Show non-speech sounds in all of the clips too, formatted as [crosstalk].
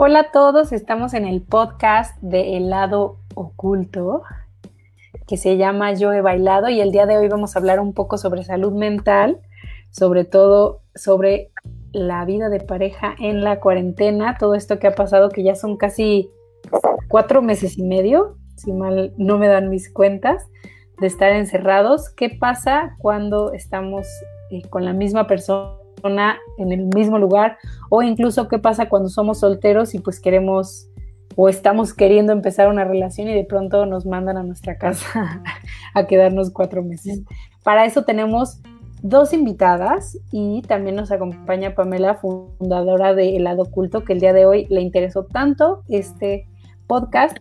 Hola a todos, estamos en el podcast de El lado oculto que se llama Yo he bailado y el día de hoy vamos a hablar un poco sobre salud mental, sobre todo sobre la vida de pareja en la cuarentena, todo esto que ha pasado que ya son casi cuatro meses y medio, si mal no me dan mis cuentas, de estar encerrados. ¿Qué pasa cuando estamos eh, con la misma persona? En el mismo lugar o incluso qué pasa cuando somos solteros y pues queremos o estamos queriendo empezar una relación y de pronto nos mandan a nuestra casa [laughs] a quedarnos cuatro meses. Para eso tenemos dos invitadas y también nos acompaña Pamela, fundadora de Helado Oculto, que el día de hoy le interesó tanto este podcast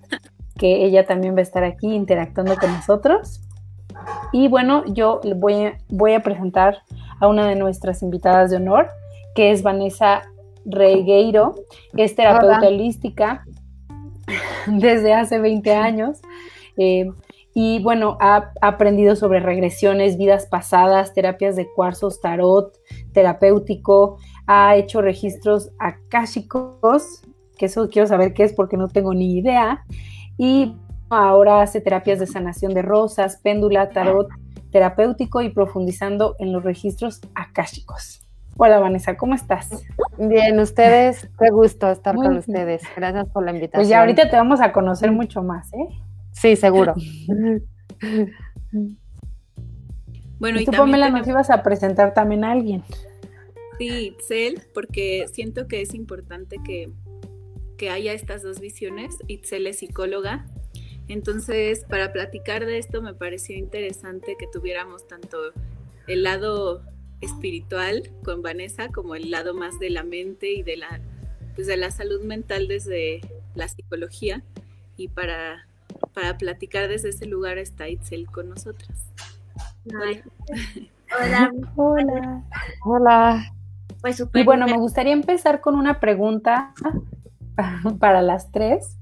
que ella también va a estar aquí interactuando con nosotros. Y bueno, yo voy voy a presentar a una de nuestras invitadas de honor, que es Vanessa Regueiro, es terapeuta holística [laughs] desde hace 20 años. Eh, y bueno, ha, aprendido sobre regresiones, vidas pasadas, terapias de cuarzos, tarot, terapéutico, ha hecho registros akáshicos, que eso quiero saber qué es porque no tengo ni idea. Y ahora hace terapias de sanación de rosas, péndula, tarot, terapéutico y profundizando en los registros akáshicos. Hola Vanessa, ¿cómo estás? Bien, ustedes, qué gusto estar con ustedes. Gracias por la invitación. Pues ya ahorita te vamos a conocer mucho más, ¿eh? Sí, seguro. [laughs] bueno, y, tú, Pamela, nos ibas a presentar también a alguien. Sí, Itzel, porque siento que es importante que, que haya estas dos visiones. Itzel es psicóloga entonces, para platicar de esto me pareció interesante que tuviéramos tanto el lado espiritual con Vanessa como el lado más de la mente y de la, pues de la salud mental desde la psicología. Y para, para platicar desde ese lugar está Itzel con nosotras. Hola. Hola. [laughs] Hola. Hola. Pues y bueno, me gustaría empezar con una pregunta [laughs] para las tres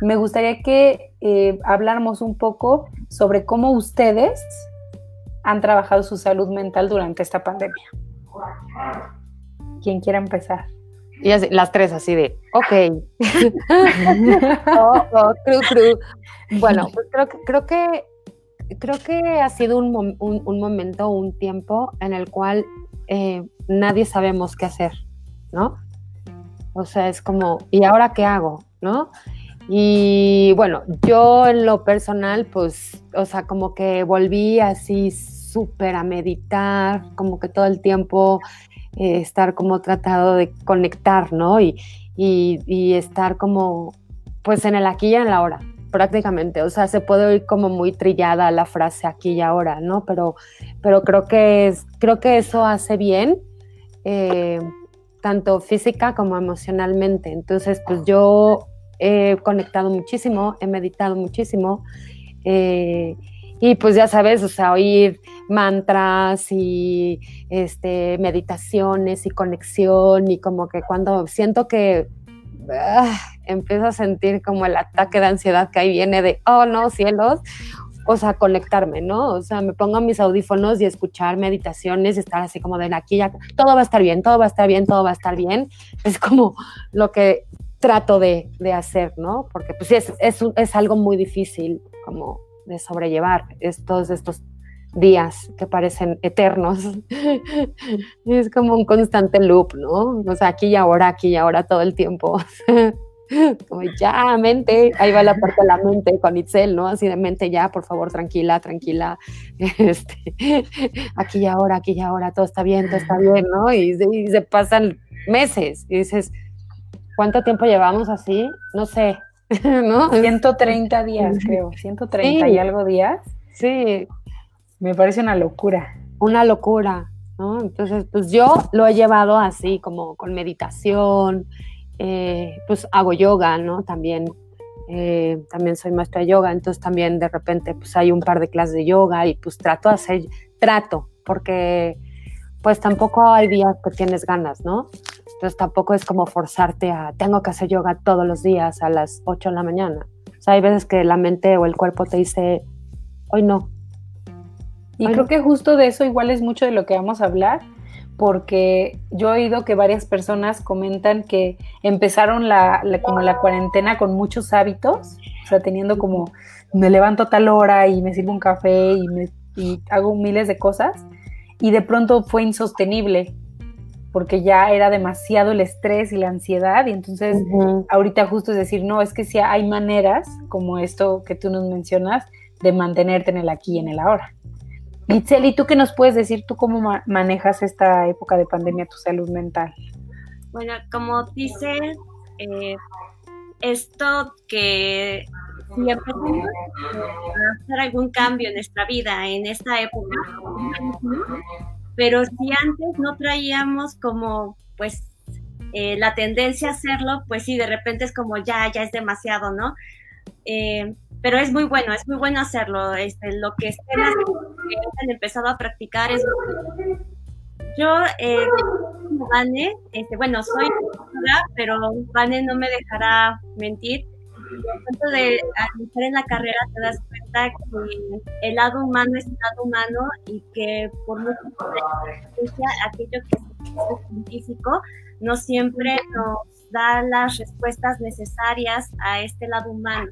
me gustaría que eh, habláramos un poco sobre cómo ustedes han trabajado su salud mental durante esta pandemia. ¿Quién quiera empezar? Y las tres así de, ok. [laughs] [laughs] oh, oh, Bueno, pues creo que, creo que, creo que ha sido un, un, momento, un tiempo en el cual eh, nadie sabemos qué hacer, ¿no? O sea, es como, ¿y ahora qué hago? ¿No? Y bueno, yo en lo personal, pues, o sea, como que volví así súper a meditar, como que todo el tiempo eh, estar como tratado de conectar, ¿no? Y, y, estar como, pues, en el aquí y en la hora, prácticamente. O sea, se puede oír como muy trillada la frase aquí y ahora, ¿no? Pero, pero creo, que es, creo que eso hace bien. Eh, tanto física como emocionalmente. Entonces, pues yo he conectado muchísimo, he meditado muchísimo. Eh, y pues ya sabes, o sea, oír mantras y este, meditaciones y conexión y como que cuando siento que ah, empiezo a sentir como el ataque de ansiedad que ahí viene de, oh no, cielos, o sea, conectarme, ¿no? O sea, me pongo mis audífonos y escuchar meditaciones, estar así como de aquí ya, todo va a estar bien, todo va a estar bien, todo va a estar bien. Es como lo que trato de, hacer, ¿no? Porque pues es, es, es, algo muy difícil como de sobrellevar estos, estos días que parecen eternos. [laughs] es como un constante loop, ¿no? O sea, aquí y ahora, aquí y ahora todo el tiempo. [laughs] ya, mente, ahí va la parte de la mente con Itzel, ¿no? Así de mente ya, por favor, tranquila, tranquila. [laughs] Este, aquí y ahora, aquí y ahora, todo está bien, todo está bien, ¿no? Y, y se pasan meses y dices, ¿Cuánto tiempo llevamos así? No sé, [laughs] ¿no? 130 días, [laughs] creo, 130 y algo días. Sí. Me parece una locura. Una locura, ¿no? Entonces, pues yo lo he llevado así, como con meditación, eh, pues hago yoga, ¿no? También, eh, también soy maestra de yoga, entonces también de repente pues hay un par de clases de yoga y pues trato de hacer, trato, porque pues tampoco hay días que tienes ganas, ¿no? Entonces tampoco es como forzarte a, tengo que hacer yoga todos los días a las 8 de la mañana. O sea, hay veces que la mente o el cuerpo te dice, hoy no. Y creo que justo de eso igual es mucho de lo que vamos a hablar, porque yo he oído que varias personas comentan que empezaron la, como la cuarentena con muchos hábitos, o sea, teniendo como me levanto a tal hora y me sirvo un café y, me, y hago miles de cosas, y de pronto fue insostenible porque ya era demasiado el estrés y la ansiedad y entonces ahorita justo es decir, no, es que sí hay maneras como esto que tú nos mencionas de mantenerte en el aquí y en el ahora. Itzel, ¿y tú qué nos puedes decir? ¿Tú cómo manejas esta época de pandemia, tu salud mental? Bueno, como dice, eh, esto que si empezamos a hacer algún cambio en nuestra vida en esta época, pero si antes no traíamos como, pues, eh, la tendencia a hacerlo, pues sí, de repente es como ya, ya es demasiado, ¿no? Eh, pero es muy bueno, es muy bueno hacerlo. Este, lo que estén que han empezado a practicar es yo, eh, Vane, este, bueno, soy pero Vane no me dejará mentir. De estar en la carrera te das cuenta que el lado humano es el lado humano y que por mucho aquello que es científico no siempre nos da las respuestas necesarias a este lado humano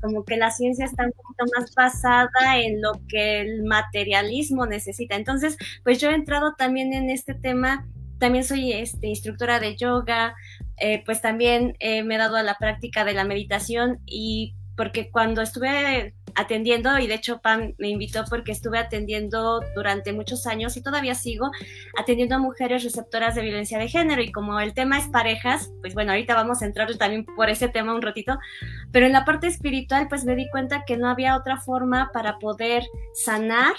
como que la ciencia está un poquito más basada en lo que el materialismo necesita. Entonces, pues yo he entrado también en este tema, también soy este, instructora de yoga, eh, pues también eh, me he dado a la práctica de la meditación y porque cuando estuve atendiendo, y de hecho Pam me invitó porque estuve atendiendo durante muchos años y todavía sigo atendiendo a mujeres receptoras de violencia de género y como el tema es parejas, pues bueno, ahorita vamos a entrar también por ese tema un ratito, pero en la parte espiritual pues me di cuenta que no había otra forma para poder sanar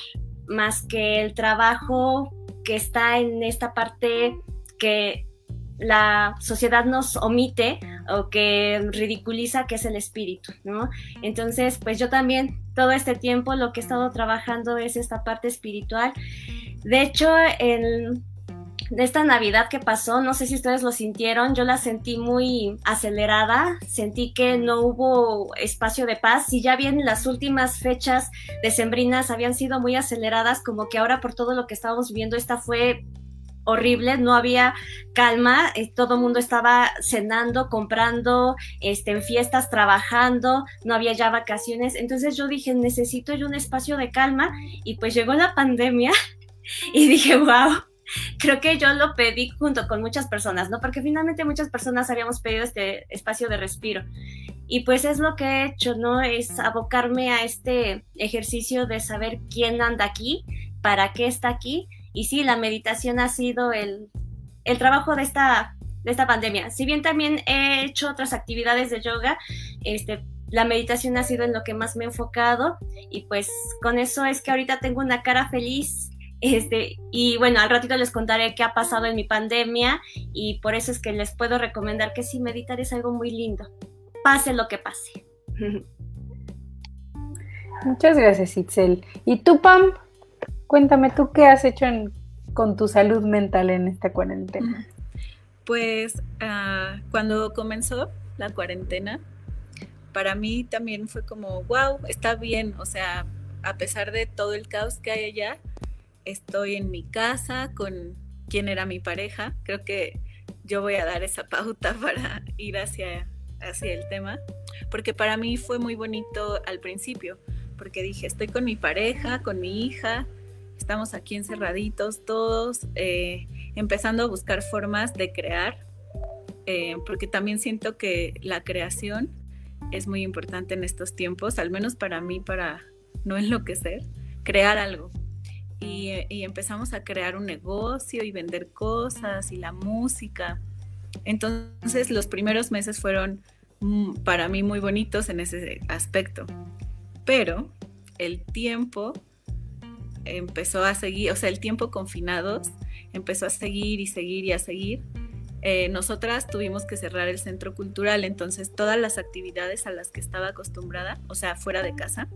más que el trabajo que está en esta parte que la sociedad nos omite o que ridiculiza que es el espíritu, ¿no? Entonces, pues yo también todo este tiempo lo que he estado trabajando es esta parte espiritual. De hecho, en esta Navidad que pasó, no sé si ustedes lo sintieron, yo la sentí muy acelerada, sentí que no hubo espacio de paz. Si ya bien las últimas fechas decembrinas habían sido muy aceleradas, como que ahora por todo lo que estábamos viviendo, esta fue horrible, no había calma, eh, todo el mundo estaba cenando, comprando, este, en fiestas, trabajando, no había ya vacaciones. Entonces yo dije, necesito yo un espacio de calma y pues llegó la pandemia [laughs] y dije, wow. Creo que yo lo pedí junto con muchas personas, ¿no? Porque finalmente muchas personas habíamos pedido este espacio de respiro. Y pues es lo que he hecho, ¿no? Es abocarme a este ejercicio de saber quién anda aquí, para qué está aquí y sí, la meditación ha sido el, trabajo de esta, de esta pandemia. Si bien también he hecho otras actividades de yoga, este, la meditación ha sido en lo que más me he enfocado y pues con eso es que ahorita tengo una cara feliz. Este, y bueno, al ratito les contaré qué ha pasado en mi pandemia y por eso es que les puedo recomendar que sí, meditar es algo muy lindo, pase lo que pase. [laughs] Muchas gracias, Itzel. ¿Y tú, Pam? Cuéntame, ¿tú qué has hecho con tu salud mental en esta cuarentena? Pues ah, cuando comenzó la cuarentena, para mí también fue como, wow, está bien, o sea, a pesar de todo el caos que hay allá, estoy en mi casa con quien era mi pareja. Creo que yo voy a dar esa pauta [laughs] para ir hacia, hacia el tema, porque para mí fue muy bonito al principio, porque dije, estoy con mi pareja, con mi hija, estamos aquí encerraditos todos, eh, empezando a buscar formas de crear, eh, porque también siento que la creación es muy importante en estos tiempos, al menos para mí, para no [laughs] enloquecer, crear algo. Y, y empezamos a crear un negocio y vender cosas y la música. Entonces los primeros meses fueron mm, para mí muy bonitos en ese aspecto. Pero el tiempo empezó a seguir, o sea, el tiempo confinados empezó a seguir y seguir y a seguir. Eh, nosotras tuvimos que cerrar el centro cultural, entonces todas las actividades a las que estaba acostumbrada, o sea, fuera de casa,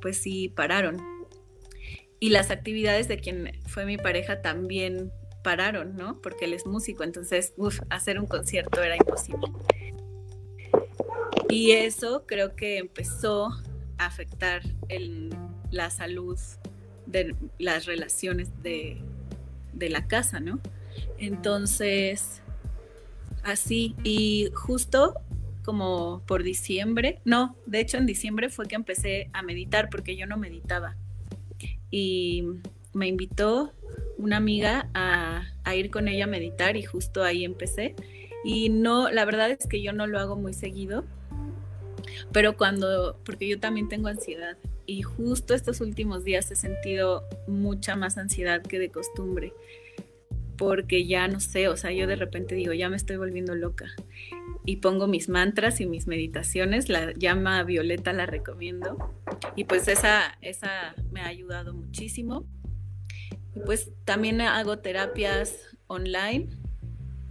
pues sí pararon. Y las actividades de quien fue mi pareja también pararon, ¿no? Porque él es músico, entonces, uff, hacer un concierto era imposible. Y eso creo que empezó a afectar la salud de las relaciones de, de la casa, ¿no? Entonces, así, y justo como por diciembre, no, de hecho en diciembre fue que empecé a meditar porque yo no meditaba. Y me invitó una amiga a, a, ir con ella a meditar y justo ahí empecé. Y no, la verdad es que yo no lo hago muy seguido, pero cuando, porque yo también tengo ansiedad y justo estos últimos días he sentido mucha más ansiedad que de costumbre, porque ya no sé, o sea, yo de repente digo, ya me estoy volviendo loca y pongo mis mantras y mis meditaciones, la llama Violeta la recomiendo y pues esa, esa me ha ayudado muchísimo. Y pues también hago terapias online,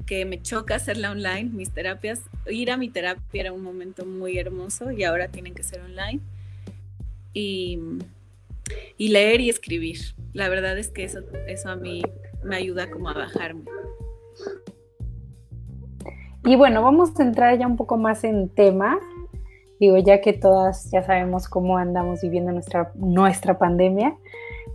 que me choca hacerla online, mis terapias, ir a mi terapia era un momento muy hermoso y ahora tienen que ser online. Y, y leer y escribir. La verdad es que eso, eso a mí me ayuda como a bajarme. Y bueno, vamos a entrar ya un poco más en tema. Digo, ya que todas ya sabemos cómo andamos viviendo nuestra, nuestra pandemia,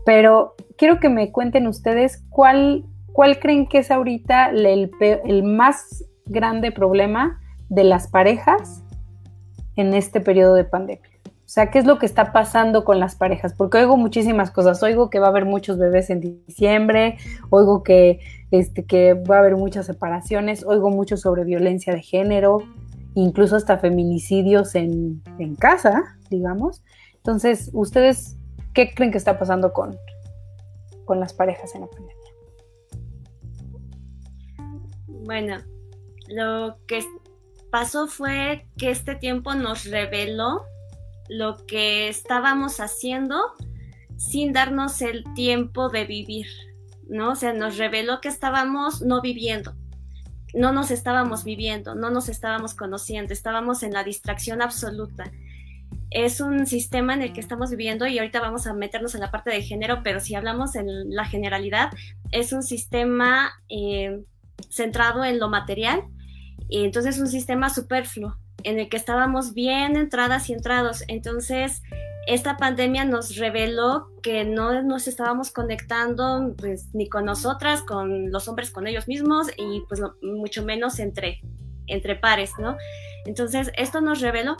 pero quiero que me cuenten ustedes cuál, cuál creen que es ahorita el, el más grande problema de las parejas en este periodo de pandemia. O sea, ¿qué es lo que está pasando con las parejas? Porque oigo muchísimas cosas. Oigo que va a haber muchos bebés en diciembre, oigo que, este, que va a haber muchas separaciones, oigo mucho sobre violencia de género, incluso hasta feminicidios en, en casa, digamos. Entonces, ¿ustedes qué creen que está pasando con, con las parejas en la pandemia? Bueno, lo que pasó fue que este tiempo nos reveló lo que estábamos haciendo sin darnos el tiempo de vivir, ¿no? O sea, nos reveló que estábamos no viviendo, no nos estábamos viviendo, no nos estábamos conociendo, estábamos en la distracción absoluta. Es un sistema en el que estamos viviendo y ahorita vamos a meternos en la parte de género, pero si hablamos en la generalidad, es un sistema eh, centrado en lo material y entonces es un sistema superfluo en el que estábamos bien entradas y entrados. Entonces, esta pandemia nos reveló que no nos estábamos conectando pues, ni con nosotras, con los hombres, con ellos mismos y pues mucho menos entre, entre pares, ¿no? Entonces, esto nos reveló.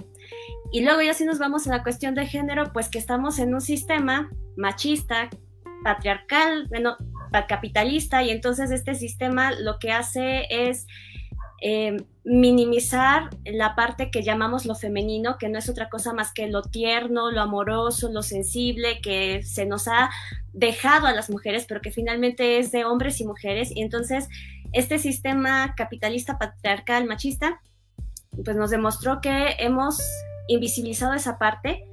Y luego ya si nos vamos a la cuestión de género, pues que estamos en un sistema machista, patriarcal, bueno, capitalista, y entonces este sistema lo que hace es eh, minimizar la parte que llamamos lo femenino, que no es otra cosa más que lo tierno, lo amoroso, lo sensible, que se nos ha dejado a las mujeres, pero que finalmente es de hombres y mujeres. Y entonces este sistema capitalista, patriarcal, machista, pues nos demostró que hemos invisibilizado esa parte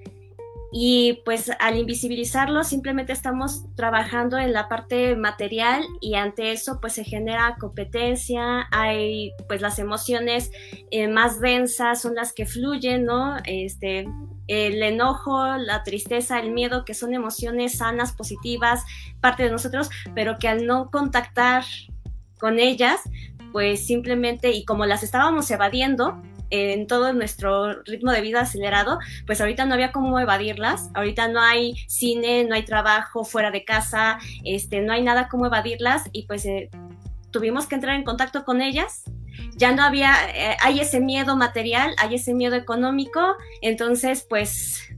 y pues al invisibilizarlo simplemente estamos trabajando en la parte material y ante eso pues se genera competencia, hay pues las emociones eh, más densas son las que fluyen, ¿no? Este, el enojo, la tristeza, el miedo, que son emociones sanas, positivas, parte de nosotros, pero que al no contactar con ellas, pues simplemente, y como las estábamos evadiendo, en todo nuestro ritmo de vida acelerado, pues ahorita no había cómo evadirlas, ahorita no hay cine, no hay trabajo fuera de casa, este, no hay nada como evadirlas y pues eh, tuvimos que entrar en contacto con ellas. Ya no había, eh, hay ese miedo material, hay ese miedo económico, entonces pues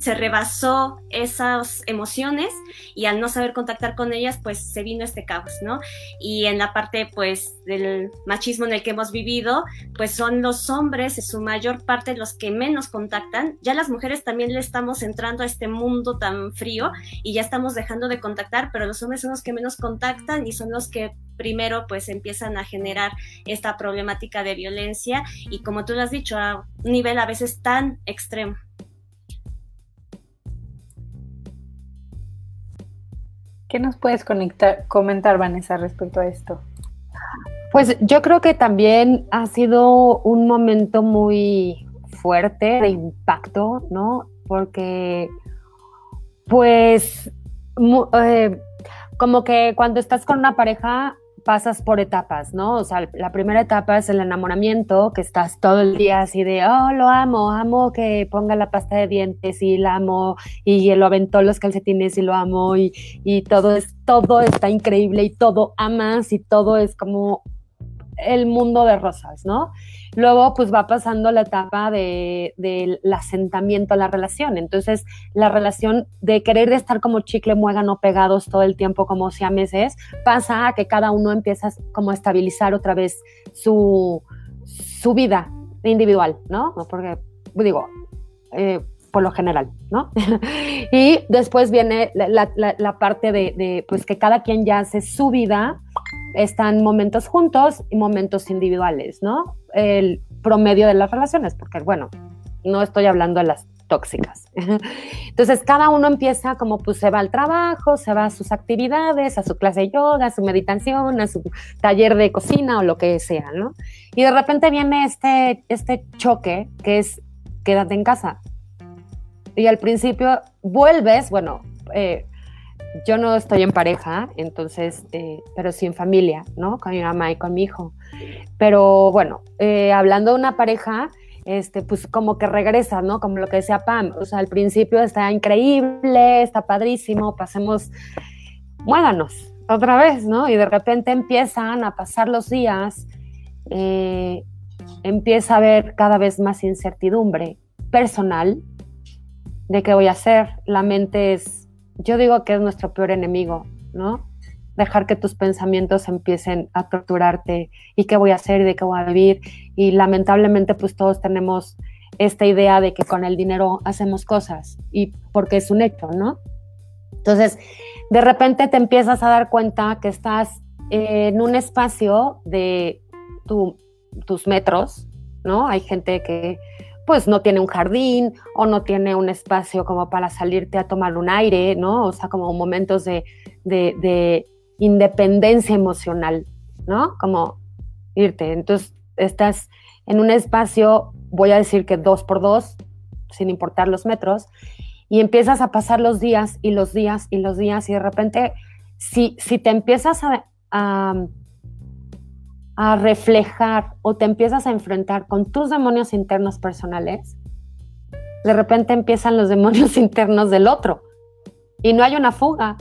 se rebasó esas emociones y al no saber contactar con ellas, pues se vino este caos, ¿no? Y en la parte, pues, del machismo en el que hemos vivido, pues son los hombres, en su mayor parte, los que menos contactan. Ya las mujeres también le estamos entrando a este mundo tan frío y ya estamos dejando de contactar, pero los hombres son los que menos contactan y son los que primero pues empiezan a generar esta problemática de violencia y como tú lo has dicho, a un nivel a veces tan extremo. ¿Qué nos puedes conectar, comentar, Vanessa, respecto a esto? Pues yo creo que también ha sido un momento muy fuerte de impacto, ¿no? Porque, pues, eh, como que cuando estás con una pareja, pasas por etapas, ¿no? O sea, la primera etapa es el enamoramiento, que estás todo el día así de, oh, lo amo, amo que ponga la pasta de dientes y la amo, y lo aventó los calcetines y lo amo, y, y todo, es, todo está increíble y todo amas y todo es como el mundo de rosas, ¿no? Luego, pues va pasando la etapa del de, asentamiento a la relación. Entonces, la relación de querer estar como chicle muégano pegados todo el tiempo, como si a meses, pasa a que cada uno empieza como a estabilizar otra vez su, su vida individual, ¿no? Porque, digo, eh, por lo general, ¿no? [laughs] y después viene la, la, parte de, de, pues, que cada quien ya hace su vida están momentos juntos y momentos individuales, ¿no? El promedio de las relaciones, porque bueno, no estoy hablando de las tóxicas. [laughs] Entonces, cada uno empieza como pues se va al trabajo, se va a sus actividades, a su clase de yoga, a su meditación, a su taller de cocina o lo que sea, ¿no? Y de repente viene este, este choque que es quédate en casa. Y al principio vuelves, bueno, eh, yo no estoy en pareja, entonces, eh, pero sí en familia, ¿no? Con mi mamá y con mi hijo. Pero bueno, eh, hablando de una pareja, este, pues como que regresa, ¿no? Como lo que decía Pam, o sea, al principio está increíble, está padrísimo, pasemos, muévanos otra vez, ¿no? Y de repente empiezan a pasar los días, empieza a haber cada vez más incertidumbre personal de qué voy a hacer, la mente es yo digo que es nuestro peor enemigo, ¿no? Dejar que tus pensamientos empiecen a torturarte y qué voy a hacer y de qué voy a vivir. Y lamentablemente pues todos tenemos esta idea de que con el dinero hacemos cosas y porque es un hecho, ¿no? Entonces, de repente te empiezas a dar cuenta que estás en un espacio de tus metros, ¿no? Hay gente que pues no tiene un jardín o no tiene un espacio como para salirte a tomar un aire, ¿no? O sea, como momentos de, de, independencia emocional, ¿no? Como irte. Entonces, estás en un espacio, voy a decir que dos por dos, sin importar los metros, y empiezas a pasar los días y los días y los días y de repente, si, si te empiezas a, a reflejar o te empiezas a enfrentar con tus demonios internos personales, de repente empiezan los demonios [laughs] internos del otro y no hay una fuga.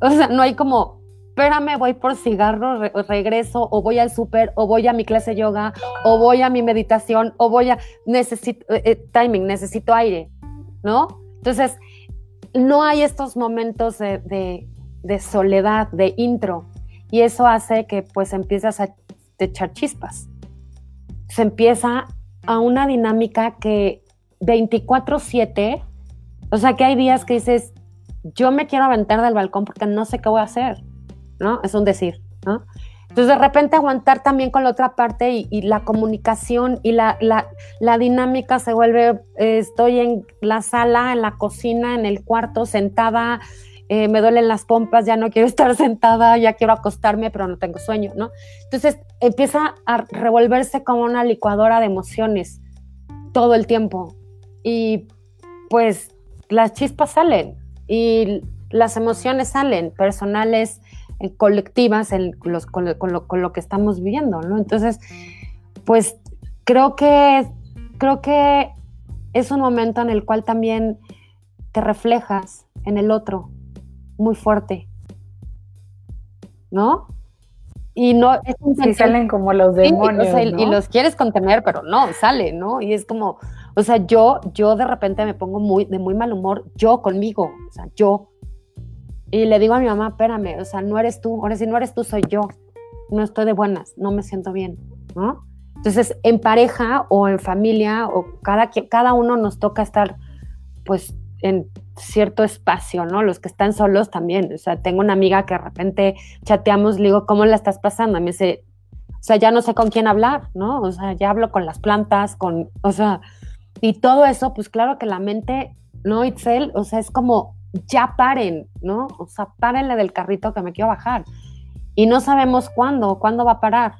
O sea, no hay como, espérame, voy por cigarro, regreso, o voy al súper, o voy a mi clase de yoga, o voy a mi meditación, o voy a, necesito, eh, eh, timing, necesito aire, ¿no? Entonces, no hay estos momentos de, de soledad, de intro, y eso hace que pues empiezas a echar chispas. Se empieza a una dinámica que 24/7, o sea que hay días que dices, yo me quiero aventar del balcón porque no sé qué voy a hacer, ¿no? Es un decir, ¿no? Entonces de repente aguantar también con la otra parte y, la comunicación y la, la, dinámica se vuelve, eh, estoy en la sala, en la cocina, en el cuarto, sentada, eh, me duelen las pompas, ya no quiero [laughs] estar sentada, ya quiero acostarme, pero no tengo sueño, ¿no? Entonces empieza a revolverse como una licuadora de emociones todo el tiempo. Y pues las chispas salen y las emociones salen, personales, eh, colectivas, en los, con, lo, con, lo, que estamos viviendo, ¿no? Entonces, pues creo que, creo que es un momento en el cual también te reflejas en el otro, muy fuerte. ¿No? Y no es un salen como los demonios. Y los quieres contener, pero no, sale, ¿no? Y es como, o sea, yo, yo de repente me pongo muy, de muy mal humor, yo conmigo, o sea, yo. Y le digo a mi mamá, espérame, o sea, no eres tú, ahora si no eres tú, soy yo. No estoy de buenas, no me siento bien, ¿no? Entonces, en pareja o en familia, o cada, cada uno nos toca estar, pues, en cierto espacio, ¿no? Los que están solos también. O sea, tengo una amiga que de repente chateamos, le digo, ¿cómo la estás pasando? me dice, o sea, ya no sé con quién hablar, ¿no? O sea, ya hablo con las plantas, con, o sea, y todo eso, pues claro que la mente, ¿no, Itzel? O sea, es como, ya paren, ¿no? O sea, párenle del carrito que me quiero bajar. Y no sabemos cuándo, cuándo va a parar,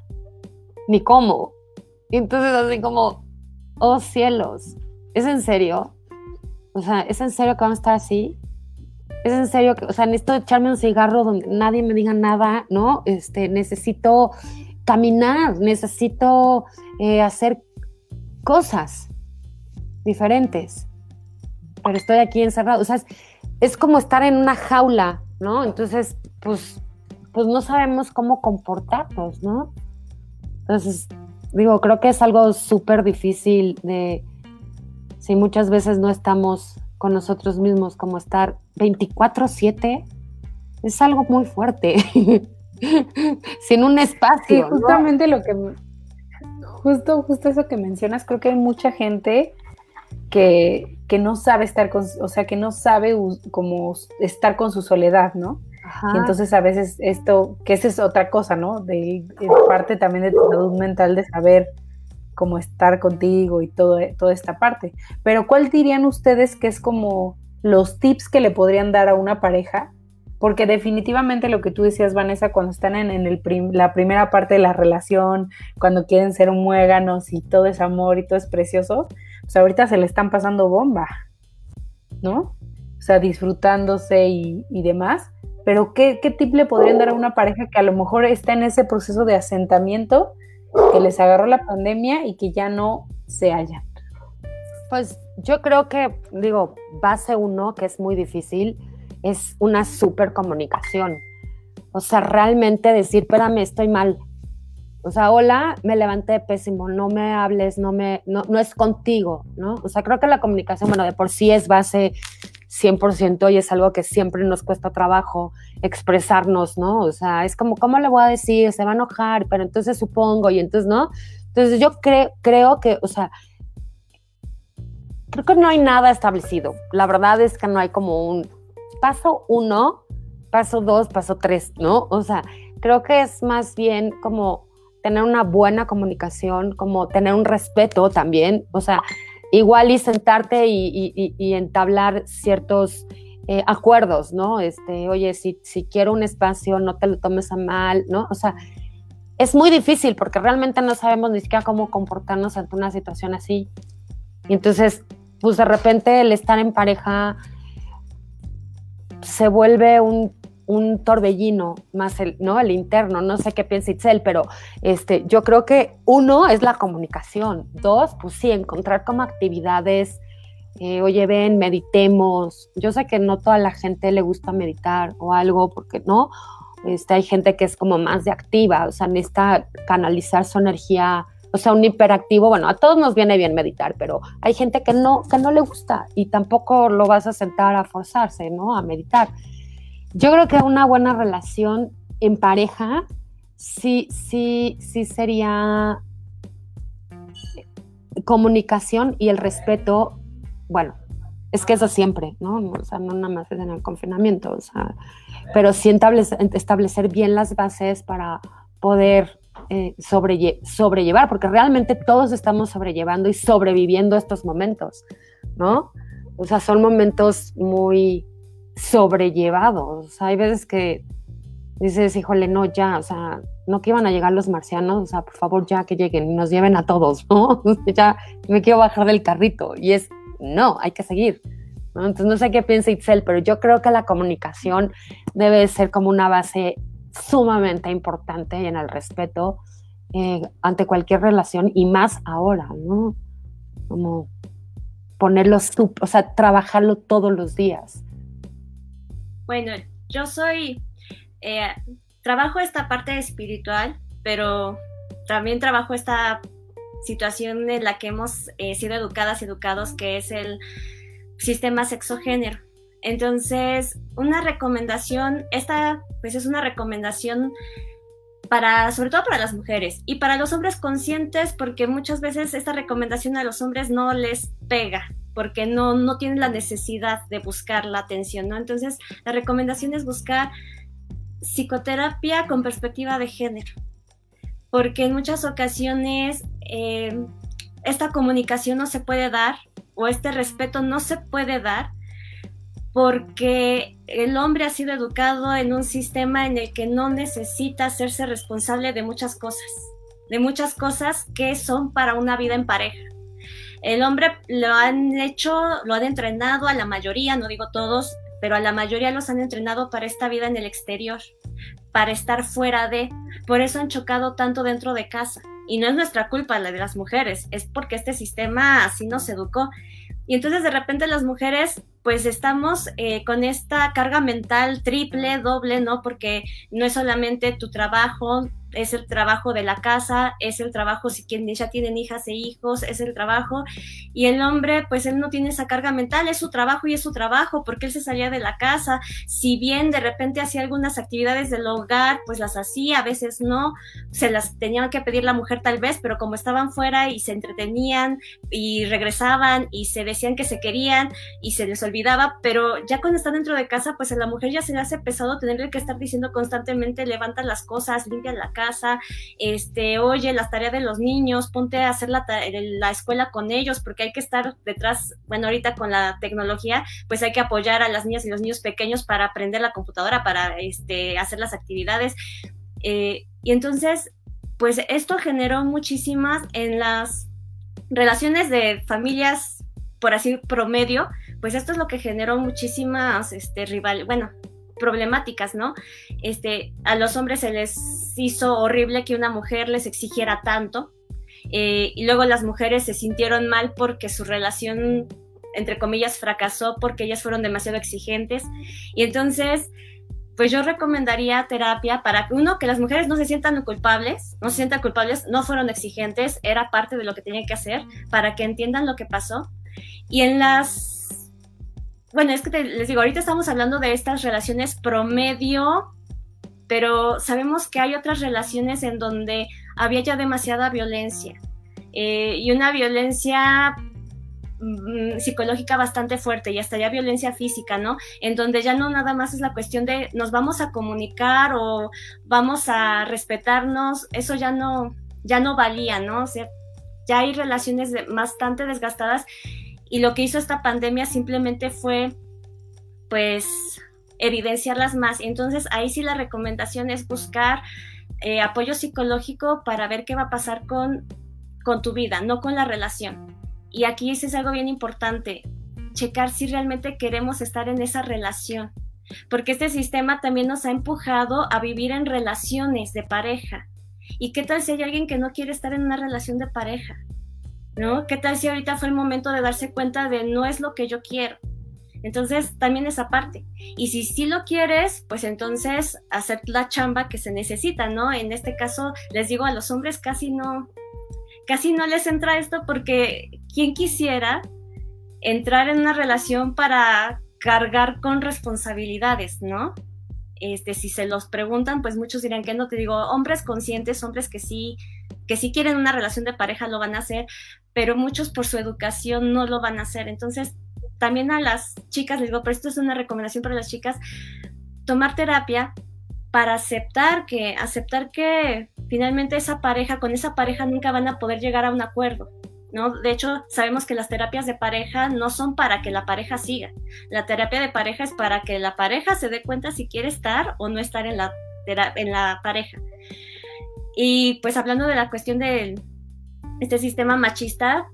ni cómo. Y entonces así como, oh cielos, ¿es en serio? O sea, ¿es en serio que vamos a estar así? es en serio, o sea, necesito echarme un cigarro donde nadie me diga nada, ¿no? Este, necesito caminar, necesito eh, hacer cosas diferentes, pero estoy aquí encerrado, o sea, es, como estar en una jaula, ¿no? Entonces, pues, pues no sabemos cómo comportarnos, ¿no? Entonces, digo, creo que es algo súper difícil de, si muchas veces no estamos con nosotros mismos, como estar 24/7, es algo muy fuerte, [laughs] sin un espacio. justamente lo que, justo, justo eso que mencionas, creo que hay mucha gente que, que no sabe estar con, o sea, que no sabe como estar con su soledad, ¿no? Y entonces a veces esto, que esa es otra cosa, ¿no? De, parte también de tu salud mental de saber cómo estar contigo y todo, toda esta parte. Pero ¿cuál dirían ustedes que es como los tips que le podrían dar a una pareja? Porque definitivamente lo que tú decías, Vanessa, cuando están en, el la primera parte de la relación, cuando quieren ser muéganos y todo es amor y todo es precioso, pues ahorita se le están pasando bomba, ¿no? O sea, disfrutándose y, y demás. Pero ¿qué, ¿qué tip le podrían dar a una pareja que a lo mejor está en ese proceso de asentamiento, que les agarró la pandemia y que ya no se hallan? Pues yo creo que, digo, base uno, que es muy difícil, es una super comunicación. O sea, realmente decir, espérame, estoy mal. O sea, hola, me levanté pésimo, no me hables, no me, no, no es contigo, ¿no? O sea, creo que la comunicación, bueno, de por sí es base 100% y es algo que siempre nos cuesta trabajo expresarnos, ¿no? O sea, es como, ¿cómo le voy a decir? Se va a enojar, pero entonces supongo y entonces, ¿no? Entonces yo creo que, o sea, creo que no hay nada establecido. La verdad es que no hay como un paso uno, paso dos, paso tres, ¿no? O sea, creo que es más bien como tener una buena comunicación, como tener un respeto también, o sea, igual y sentarte y, entablar ciertos eh, acuerdos, ¿no? Este, oye, si, si quiero un espacio, no te lo tomes a mal, ¿no? O sea, es muy difícil porque realmente no sabemos ni siquiera cómo comportarnos ante una situación así. Y entonces, pues de repente el estar en pareja se vuelve un un torbellino más el, ¿no? el interno, no sé qué piensa Itzel, pero este, yo creo que uno es la comunicación, dos, pues sí, encontrar como actividades, eh, oye, ven, meditemos, yo sé que no toda la gente le gusta meditar o algo, porque no, este, hay gente que es como más de activa, o sea, necesita canalizar su energía, o sea, un hiperactivo, bueno, a todos nos viene bien meditar, pero hay gente que no, que no le gusta y tampoco lo vas a sentar a forzarse, ¿no? A meditar. Yo creo que una buena relación en pareja sí, sí, sí sería comunicación y el respeto, bueno, es que eso siempre, ¿no? O sea, no nada más es en el confinamiento, o sea, pero sí establecer, bien las bases para poder eh, sobrellevar, porque realmente todos estamos sobrellevando y sobreviviendo estos momentos, ¿no? O sea, son momentos muy, sobrellevados. hay veces que dices, híjole, no, ya, o sea, no que iban a llegar los marcianos, o sea, por favor, ya que lleguen y nos lleven a todos, [laughs] ¿no? [laughs] ya me quiero bajar del carrito. Y es, no, hay que seguir. Entonces, no sé qué piensa Itzel, pero yo creo que la comunicación debe ser como una base sumamente importante en el respeto eh, ante cualquier relación y más ahora, ¿no? Como ponerlo, o sea, trabajarlo todos los días. Bueno, yo soy, eh, trabajo esta parte espiritual, pero también trabajo esta situación en la que hemos eh, sido educadas y educados, que es el sistema sexogénero. Entonces, una recomendación, esta pues es una recomendación para, sobre todo para las mujeres y para los hombres conscientes, porque muchas veces esta recomendación a los hombres no les pega porque no, no tienen la necesidad de buscar la atención, ¿no? Entonces, la recomendación es buscar psicoterapia con perspectiva de género, porque en muchas ocasiones eh, esta comunicación no se puede dar o este respeto no se puede dar porque el hombre ha sido educado en un sistema en el que no necesita hacerse responsable de muchas cosas, de muchas cosas que son para una vida en pareja. El hombre lo han hecho, lo han entrenado a la mayoría, no digo todos, pero a la mayoría los han entrenado para esta vida en el exterior, para estar fuera de, por eso han chocado tanto dentro de casa. Y no es nuestra culpa la de las mujeres, es porque este sistema así nos educó. Y entonces de repente las mujeres pues estamos eh, con esta carga mental triple, doble, ¿no? Porque no es solamente tu trabajo, es el trabajo de la casa, es el trabajo si quienes ya tienen hijas e hijos, es el trabajo. Y el hombre, pues él no tiene esa carga mental, es su trabajo y es su trabajo, porque él se salía de la casa. Si bien de repente hacía algunas actividades del hogar, pues las hacía, a veces no, se las tenían que pedir la mujer tal vez, pero como estaban fuera y se entretenían y regresaban y se decían que se querían y se les pero ya cuando están dentro de casa, pues a la mujer ya se le hace pesado tenerle que estar diciendo constantemente, levanta las cosas, limpia la casa este, oye, las tareas de los niños, ponte a hacer la, la escuela con ellos, porque hay que estar detrás, bueno, ahorita con la tecnología, pues hay que apoyar a las niñas y los niños pequeños para aprender la computadora, para este, hacer las actividades. Eh, y entonces, pues esto generó muchísimas en las relaciones de familias, por así promedio, pues esto es lo que generó muchísimas este, rival, bueno, problemáticas, ¿no? Este, a los hombres se les hizo horrible que una mujer les exigiera tanto eh, y luego las mujeres se sintieron mal porque su relación, entre comillas, fracasó porque ellas fueron demasiado exigentes y entonces pues yo recomendaría terapia para uno que las mujeres no se sientan culpables, no se sientan culpables, no fueron exigentes, era parte de lo que tenían que hacer para que entiendan lo que pasó. Y en las bueno, es que les digo, ahorita estamos hablando de estas relaciones promedio, pero sabemos que hay otras relaciones en donde había ya demasiada violencia eh, y una violencia mm, psicológica bastante fuerte y hasta ya violencia física, ¿no? En donde ya no nada más es la cuestión de nos vamos a comunicar o vamos a respetarnos, eso ya no, ya no valía, ¿no? O sea, ya hay relaciones bastante desgastadas y lo que hizo esta pandemia simplemente fue, pues, evidenciarlas más. Entonces, ahí sí la recomendación es buscar eh, apoyo psicológico para ver qué va a pasar con, con tu vida, no con la relación. Y aquí es algo bien importante, checar si realmente queremos estar en esa relación, porque este sistema también nos ha empujado a vivir en relaciones de pareja. ¿Y qué tal si hay alguien que no quiere estar en una relación de pareja? ¿No? ¿Qué tal si ahorita fue el momento de darse cuenta de no es lo que yo quiero? Entonces, también esa parte. Y si sí lo quieres, pues entonces hacer la chamba que se necesita, ¿no? En este caso, les digo, a los hombres casi no, casi no les entra esto porque quien quisiera entrar en una relación para cargar con responsabilidades, ¿no? Este, si se los preguntan, pues muchos dirán que no, te digo, hombres conscientes, hombres que sí, que sí quieren una relación de pareja lo van a hacer, pero muchos por su educación no lo van a hacer. Entonces, también a las chicas, les digo, pero esto es una recomendación para las chicas, tomar terapia para aceptar que, aceptar que finalmente esa pareja, con esa pareja nunca van a poder llegar a un acuerdo. ¿No? De hecho, sabemos que las terapias de pareja no son para que la pareja siga. La terapia de pareja es para que la pareja se dé cuenta si quiere estar o no estar en la, en la pareja. Y pues hablando de la cuestión del, este sistema machista,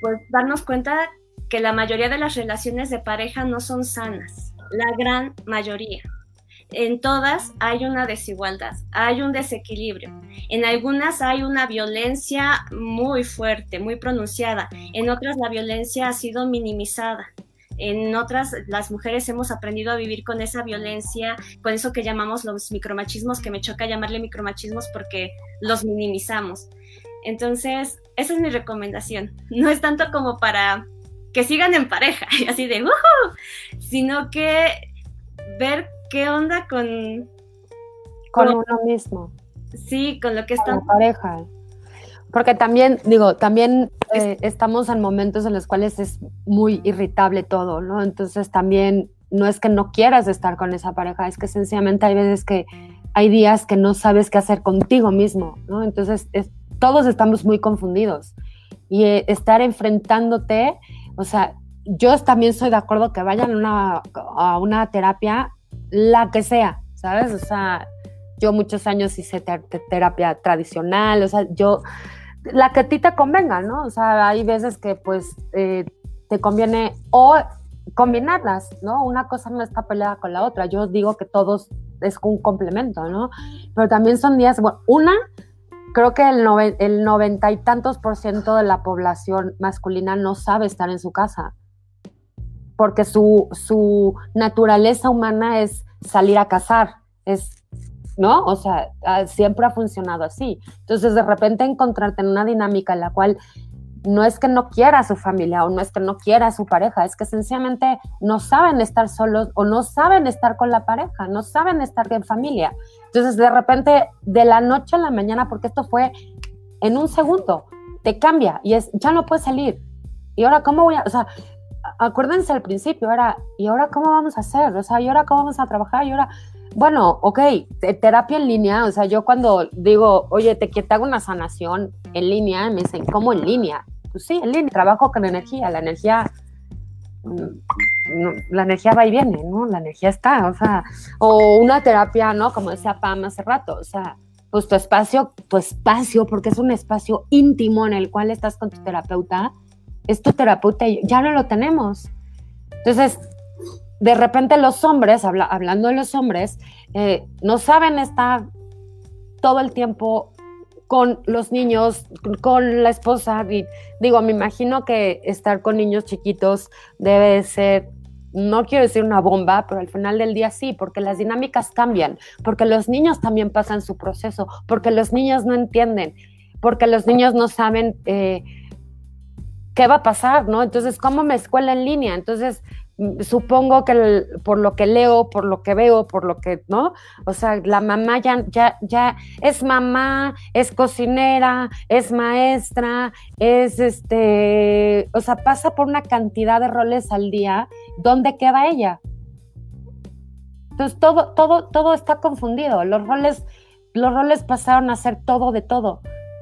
pues darnos cuenta que la mayoría de las relaciones de pareja no son sanas, la gran mayoría. En todas hay una desigualdad, hay un desequilibrio. En algunas hay una violencia muy fuerte, muy pronunciada. En otras la violencia ha sido minimizada. En otras, las mujeres hemos aprendido a vivir con esa violencia, con eso que llamamos los micromachismos, que me choca llamarle micromachismos porque los minimizamos. Entonces, esa es mi recomendación. No es tanto como para que sigan en pareja, [laughs] así de, sino que ver qué onda con... Con, uno mismo. Sí, con lo que en pareja. Porque también, digo, también eh, estamos en momentos en los cuales es muy irritable todo, ¿no? Entonces también no es que no quieras estar con esa pareja, es que sencillamente hay veces que hay días que no sabes qué hacer contigo mismo, ¿no? Entonces es, todos estamos muy confundidos y eh, estar enfrentándote, o sea, yo también soy de acuerdo que vayan a una terapia, la que sea, ¿sabes? O sea, yo muchos años hice terapia tradicional, o sea, yo, la que a ti te convenga, ¿no? O sea, hay veces que pues eh, te conviene o combinarlas, ¿no? Una cosa no está peleada con la otra. Yo digo que todos es un complemento, ¿no? Pero también son días, bueno, una, creo que el, el noventa y tantos por ciento de la población masculina no sabe estar en su casa, porque su, su naturaleza humana es salir a cazar, es, ¿no? O sea, ah, siempre ha funcionado así. Entonces, de repente encontrarte en una dinámica en la cual no es que no quiera a su familia o no es que no quiera a su pareja, es que sencillamente no saben estar solos o no saben estar con la pareja, no saben estar en familia. Entonces, de repente, de la noche a la mañana, porque esto fue en un segundo, te cambia y es, ya no puedes salir. Y ahora, ¿cómo voy a...? O sea, acuérdense al principio, era, ¿y ahora cómo vamos a hacer? O sea, ¿y ahora cómo vamos a trabajar? Y ahora, bueno, ok, terapia en línea, o sea, yo cuando digo, oye, te, te hago una sanación en línea, me dicen, ¿cómo en línea? Pues sí, en línea, trabajo con energía, la energía, mm, la energía va y viene, ¿no? La energía está, o sea, o una terapia, ¿no? Como decía Pam hace rato, o sea, pues tu espacio, tu espacio, porque es un espacio íntimo en el cual estás con tu terapeuta, es tu terapeuta y ya no lo tenemos. Entonces, de repente los hombres, hablando de los hombres, eh, no saben estar todo el tiempo con los niños, con la esposa. digo, me imagino que estar con niños chiquitos debe ser, no quiero decir una bomba, pero al final del día sí, porque las dinámicas cambian, porque los niños también pasan su proceso, porque los niños no entienden, porque los niños no saben eh, qué va a pasar, ¿no? Entonces, ¿cómo me escuela en línea? Entonces, supongo que por lo que leo, por lo que veo, por lo que, ¿no? O sea, la mamá ya, ya, ya es mamá, es cocinera, es maestra, es este, o sea, pasa por una cantidad de roles al día, ¿dónde queda ella? Entonces todo, todo, todo está confundido. Los roles, los roles pasaron a ser todo de todo.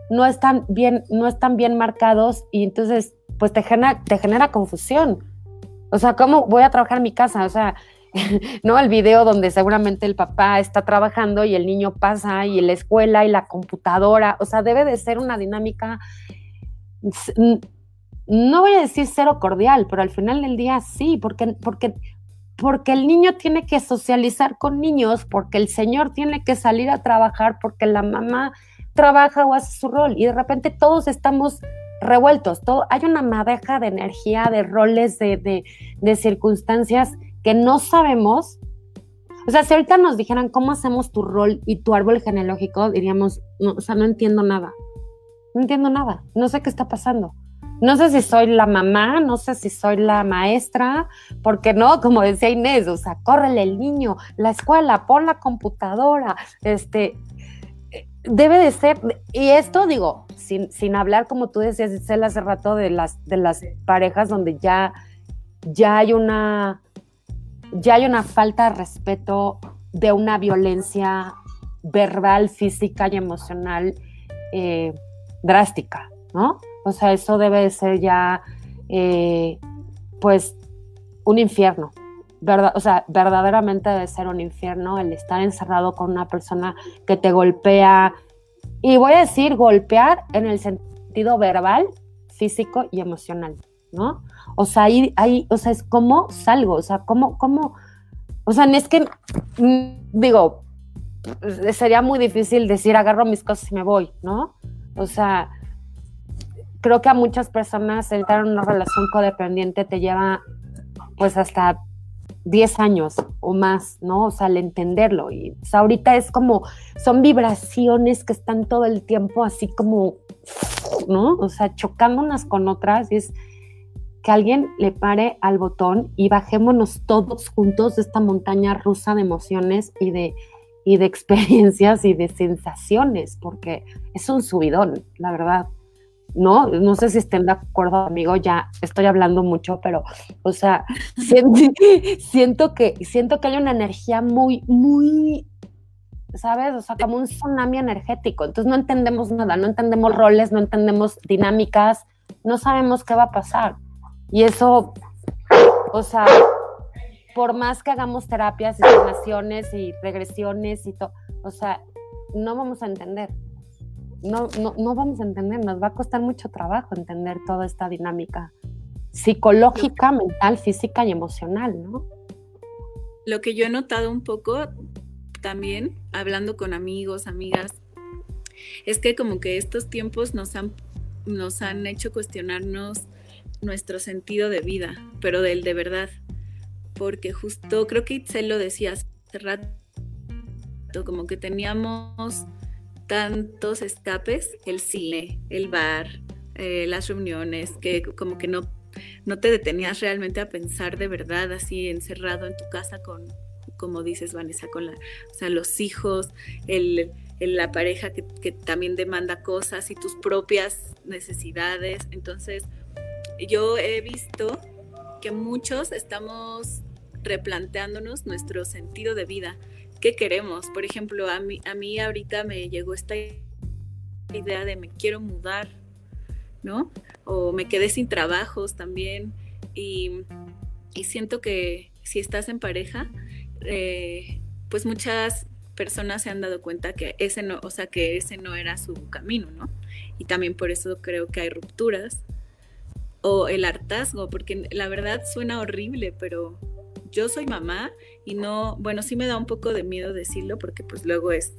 No están bien, no están bien marcados y entonces, pues te genera, te genera confusión o sea, ¿cómo voy a trabajar en mi casa? O sea, [laughs] ¿no? El video donde seguramente el papá está trabajando y el niño pasa y la escuela y la computadora. O sea, debe de ser una dinámica, no voy a decir cero cordial, pero al final del día sí, porque, porque, porque el niño tiene que socializar con niños, porque el señor tiene que salir a trabajar, porque la mamá trabaja o hace su rol y de repente todos estamos revueltos, todo, hay una madeja de energía, de roles, de, circunstancias que no sabemos. O sea, si ahorita nos dijeran cómo hacemos tu rol y tu árbol genealógico, diríamos, no, o sea, no entiendo nada. No entiendo nada. No sé qué está pasando. No sé si soy la mamá, no sé si soy la maestra, porque no, como decía Inés, o sea, córrele el niño, la escuela, pon la computadora, este, debe de ser, y esto digo, sin, sin hablar como tú decías, hace rato de las, de las parejas donde ya, ya hay una, ya hay una falta de respeto, de una violencia verbal, física y emocional eh, drástica, ¿no? O sea, eso debe de ser ya, eh, pues, un infierno, verdad, o sea, verdaderamente debe ser un infierno el estar encerrado con una persona que te golpea. Y voy a decir golpear en el sentido verbal, físico y emocional, ¿no? O sea, ahí, ahí o sea, es como salgo, o sea, cómo, cómo, o sea, es que, mm, digo, sería muy difícil decir agarro mis cosas y me voy, ¿no? O sea, creo que a muchas personas entrar en una relación codependiente te lleva pues hasta 10 años o más, ¿no? O sea, al entenderlo. Y ahorita es como, son vibraciones que están todo el tiempo así como, ¿no? O sea, chocando unas con otras y es que alguien le pare al botón y bajémonos todos juntos de esta montaña rusa de emociones y de, y de [laughs] experiencias y de sensaciones, porque es un subidón, la verdad. ¿No? No sé si estén de acuerdo, amigo, ya estoy hablando mucho, pero, o sea, [laughs] siento, que, siento que hay una energía muy, muy, ¿sabes? O sea, como un tsunami energético. Entonces no entendemos nada, no entendemos roles, no entendemos dinámicas, no sabemos qué va a pasar. Y eso, o sea, por más que hagamos terapias y sanaciones y regresiones y todo, o sea, no vamos a entender no, no, no vamos a entender, nos va a costar mucho trabajo entender toda esta dinámica psicológica, mental, física y emocional, ¿no? Lo que yo he notado un poco también, hablando con amigos, amigas, es que como que estos tiempos nos han, nos han hecho cuestionarnos nuestro sentido de vida, pero del de verdad. Porque justo creo que Itzel lo decía hace rato, como que teníamos tantos escapes, el cine, el bar, eh, las reuniones, que como que no, no te detenías realmente a pensar de verdad así encerrado en tu casa con, como dices Vanessa, con la, o sea, los hijos, el, la pareja que, que, también demanda cosas y tus propias necesidades. Entonces, yo he visto que muchos estamos replanteándonos nuestro sentido de vida. ¿Qué queremos? Por ejemplo, a mí, a mí ahorita me llegó esta idea de me quiero mudar, ¿no? O me quedé sin trabajos también. Y, y siento que si estás en pareja, eh, pues muchas personas se han dado cuenta que ese no, o sea, que ese no era su camino, ¿no? Y también por eso creo que hay rupturas o el hartazgo, porque la verdad suena horrible, pero yo soy mamá y no, bueno, sí me da un poco de miedo decirlo porque pues luego es,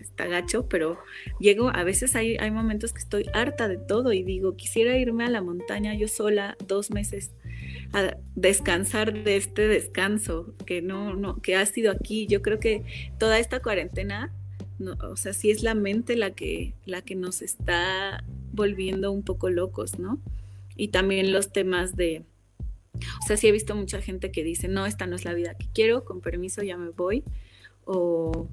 está gacho, pero llego, a veces hay, hay momentos que estoy harta de todo y digo, quisiera irme a la montaña yo sola dos meses a descansar de este descanso que no, no, que ha sido aquí. Yo creo que toda esta cuarentena, o sea, sí es la mente la que, la que nos está volviendo un poco locos, ¿no? Y también los temas de, o sea, sí he visto mucha gente que dice, no, esta no es la vida que quiero, con permiso ya me voy. O,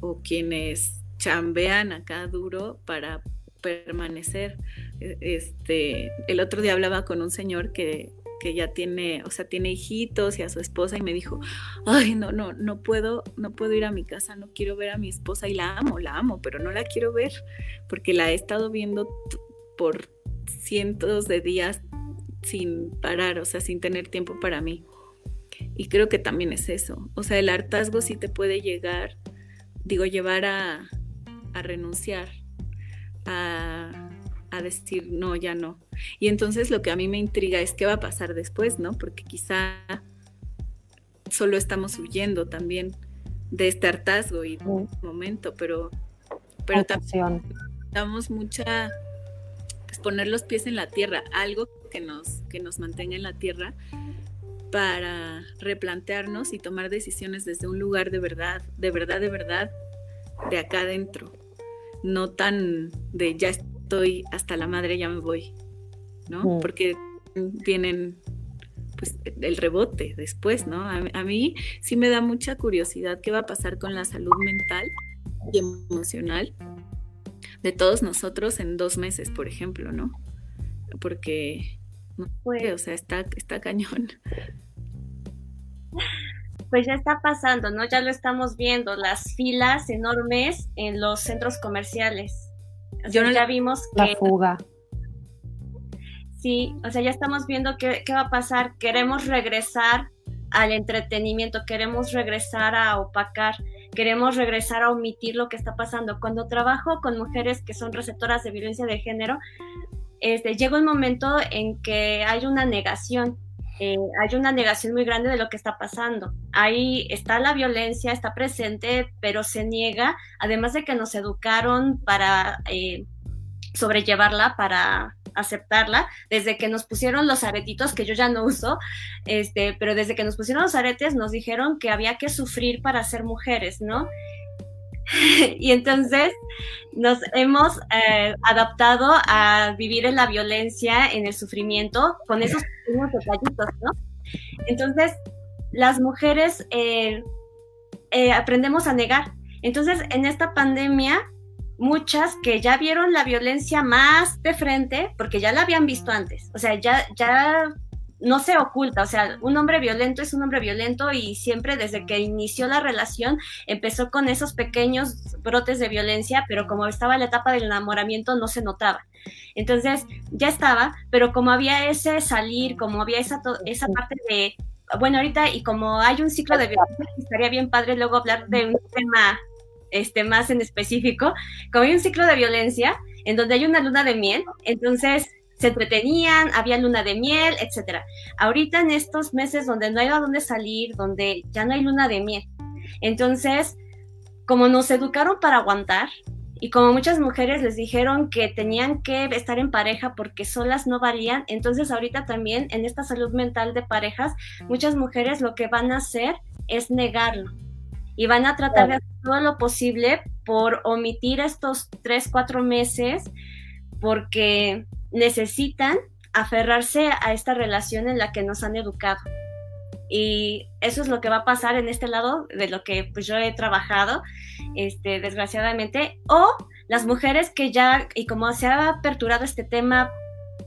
o quienes chambean acá duro para permanecer. E, este, el otro día hablaba con un señor que que ya tiene, o sea, tiene hijitos y a su esposa y me dijo, ay, no, no, no puedo, no puedo ir a mi casa, no quiero ver a mi esposa y la amo, la amo, pero no la quiero ver porque la he estado viendo por cientos de días sin parar, o sea, sin tener tiempo para mí. Y creo que también es eso, o sea, el hartazgo sí te puede llegar, digo, llevar a, a renunciar, a a decir, no, ya no. Y entonces lo que a mí me intriga es qué va a pasar después, ¿no? Porque quizá solo estamos huyendo también de este hartazgo y de un momento, pero, pero también damos mucha, pues poner los pies en la tierra, algo que nos, que nos mantenga en la tierra para replantearnos y tomar decisiones desde un lugar de verdad, de verdad, de verdad, de acá adentro, no tan de ya estoy hasta la madre, ya me voy, ¿no? Mm. Porque vienen pues el rebote después, ¿no? A, mí sí me da mucha curiosidad qué va a pasar con la salud mental y emocional de todos nosotros en dos meses, por ejemplo, ¿no? Porque, no sé, o sea, está, está cañón. Pues ya está pasando, ¿no? Ya lo estamos viendo, las filas enormes en los centros comerciales yo no ya vimos la fuga. Sí, o sea, ya estamos viendo qué, qué va a pasar. Queremos regresar al entretenimiento, queremos regresar a opacar, queremos regresar a omitir lo que está pasando. Cuando trabajo con mujeres que son receptoras de violencia de género, este, llega un momento en que hay una negación, eh, hay una negación muy grande de lo que está pasando. Ahí está la violencia, está presente, pero se niega, además de que nos educaron para eh, sobrellevarla, para aceptarla, desde que nos pusieron los aretitos, que yo ya no uso, este, pero desde que nos pusieron los aretes nos dijeron que había que sufrir para ser mujeres, ¿no? [laughs] y entonces nos hemos eh, adaptado a vivir en la violencia, en el sufrimiento, con esos pequeños detallitos, ¿no? Entonces, las mujeres eh, eh, aprendemos a negar. Entonces, en esta pandemia, muchas que ya vieron la violencia más de frente, porque ya la habían visto antes, o sea, ya, ya no se oculta, o sea, un hombre violento es un hombre violento y siempre desde que inició la relación empezó con esos pequeños brotes de violencia, pero como estaba en la etapa del enamoramiento no se notaba. Entonces ya estaba, pero como había ese salir, como había esa, esa parte de, bueno, ahorita y como hay un ciclo de violencia, estaría bien padre luego hablar de un tema este, más en específico, como hay un ciclo de violencia en donde hay una luna de miel, entonces se entretenían, había luna de miel, etcétera. Ahorita en estos meses donde no hay a dónde salir, donde ya no hay luna de miel. Entonces, como nos educaron para aguantar, y como muchas mujeres les dijeron que tenían que estar en pareja porque solas no valían, entonces ahorita también en esta salud mental de parejas, muchas mujeres lo que van a hacer es negarlo y van a tratar de hacer todo lo posible por omitir estos tres, cuatro meses porque necesitan aferrarse a esta relación en la que nos han educado. Y eso es lo que va a pasar en este lado de lo que pues, yo he trabajado, este, desgraciadamente. O las mujeres que ya, y como se ha aperturado este tema,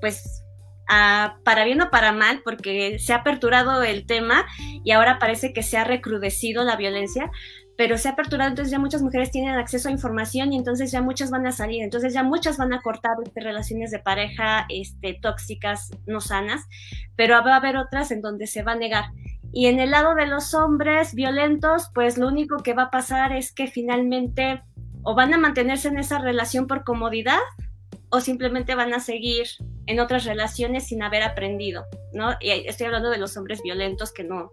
pues para bien o para mal, porque se ha aperturado el tema y ahora parece que se ha recrudecido la violencia, pero se ha aperturado, entonces ya muchas mujeres tienen acceso a información y entonces ya muchas van a salir, entonces ya muchas van a cortar relaciones de pareja este, tóxicas, no sanas, pero va a haber otras en donde se va a negar. Y en el lado de los hombres violentos, pues lo único que va a pasar es que finalmente o van a mantenerse en esa relación por comodidad o simplemente van a seguir en otras relaciones sin haber aprendido, ¿no? Y estoy hablando de los hombres violentos que no,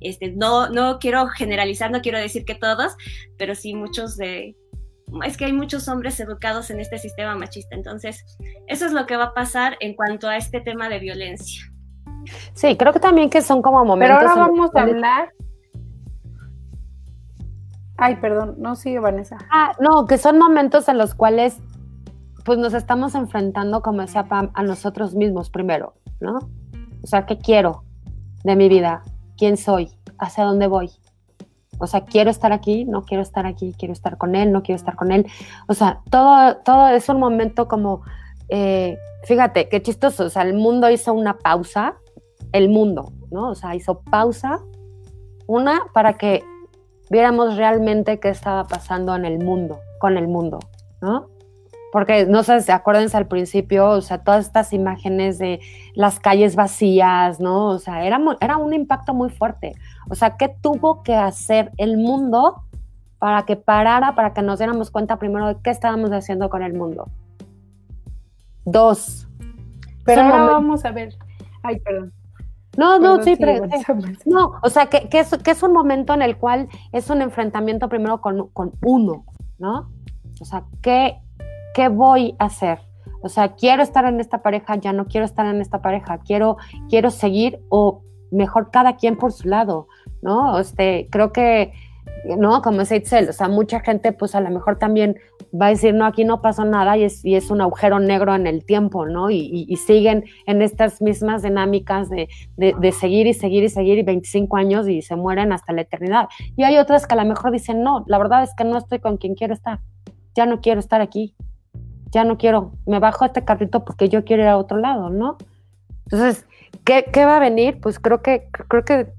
este, no, no quiero generalizar, no quiero decir que todos, pero sí muchos de, es que hay muchos hombres educados en este sistema machista. Entonces, eso es lo que va a pasar en cuanto a este tema de violencia. Sí, creo que también que son como momentos. Pero ahora vamos a hablar. Ay, perdón, no sigue Vanessa. Ah, no, que son momentos en los cuales pues nos estamos enfrentando, como decía Pam, a nosotros mismos primero, ¿no? O sea, ¿qué quiero de mi vida? ¿Quién soy? ¿Hacia dónde voy? O sea, quiero estar aquí, no quiero estar aquí, quiero estar con él, no quiero estar con él. O sea, todo, todo es un momento como, eh, fíjate, qué chistoso, o sea, el mundo hizo una pausa el mundo, ¿no? O sea, hizo pausa, una para que viéramos realmente qué estaba pasando en el mundo, con el mundo, ¿no? Porque, no sé, acuérdense al principio, o sea, todas estas imágenes de las calles vacías, ¿no? O sea, era, era un impacto muy fuerte. O sea, ¿qué tuvo que hacer el mundo para que parara, para que nos diéramos cuenta primero de qué estábamos haciendo con el mundo? Dos. Pero ahora vamos a ver. Ay, perdón. No, no, sí, pero, no, o sea, que, que, es, que, es, un momento en el cual es un enfrentamiento primero con, con uno, ¿no? O sea, ¿qué, ¿qué voy a hacer? O sea, quiero estar en esta pareja, ya no quiero estar en esta pareja, quiero, quiero seguir o mejor cada quien por su lado, ¿no? Este, creo que ¿no? Como es Itzel, o sea, mucha gente pues a lo mejor también va a decir, no, aquí no pasó nada y es, y es un agujero negro en el tiempo, ¿no? Y, y, siguen en estas mismas dinámicas de, de, de, seguir y seguir y seguir y 25 años y se mueren hasta la eternidad. Y hay otras que a lo mejor dicen, no, la verdad es que no estoy con quien quiero estar, ya no quiero estar aquí, ya no quiero, me bajo este carrito porque yo quiero ir a otro lado, ¿no? Entonces, ¿qué, qué va a venir? Pues creo que, creo que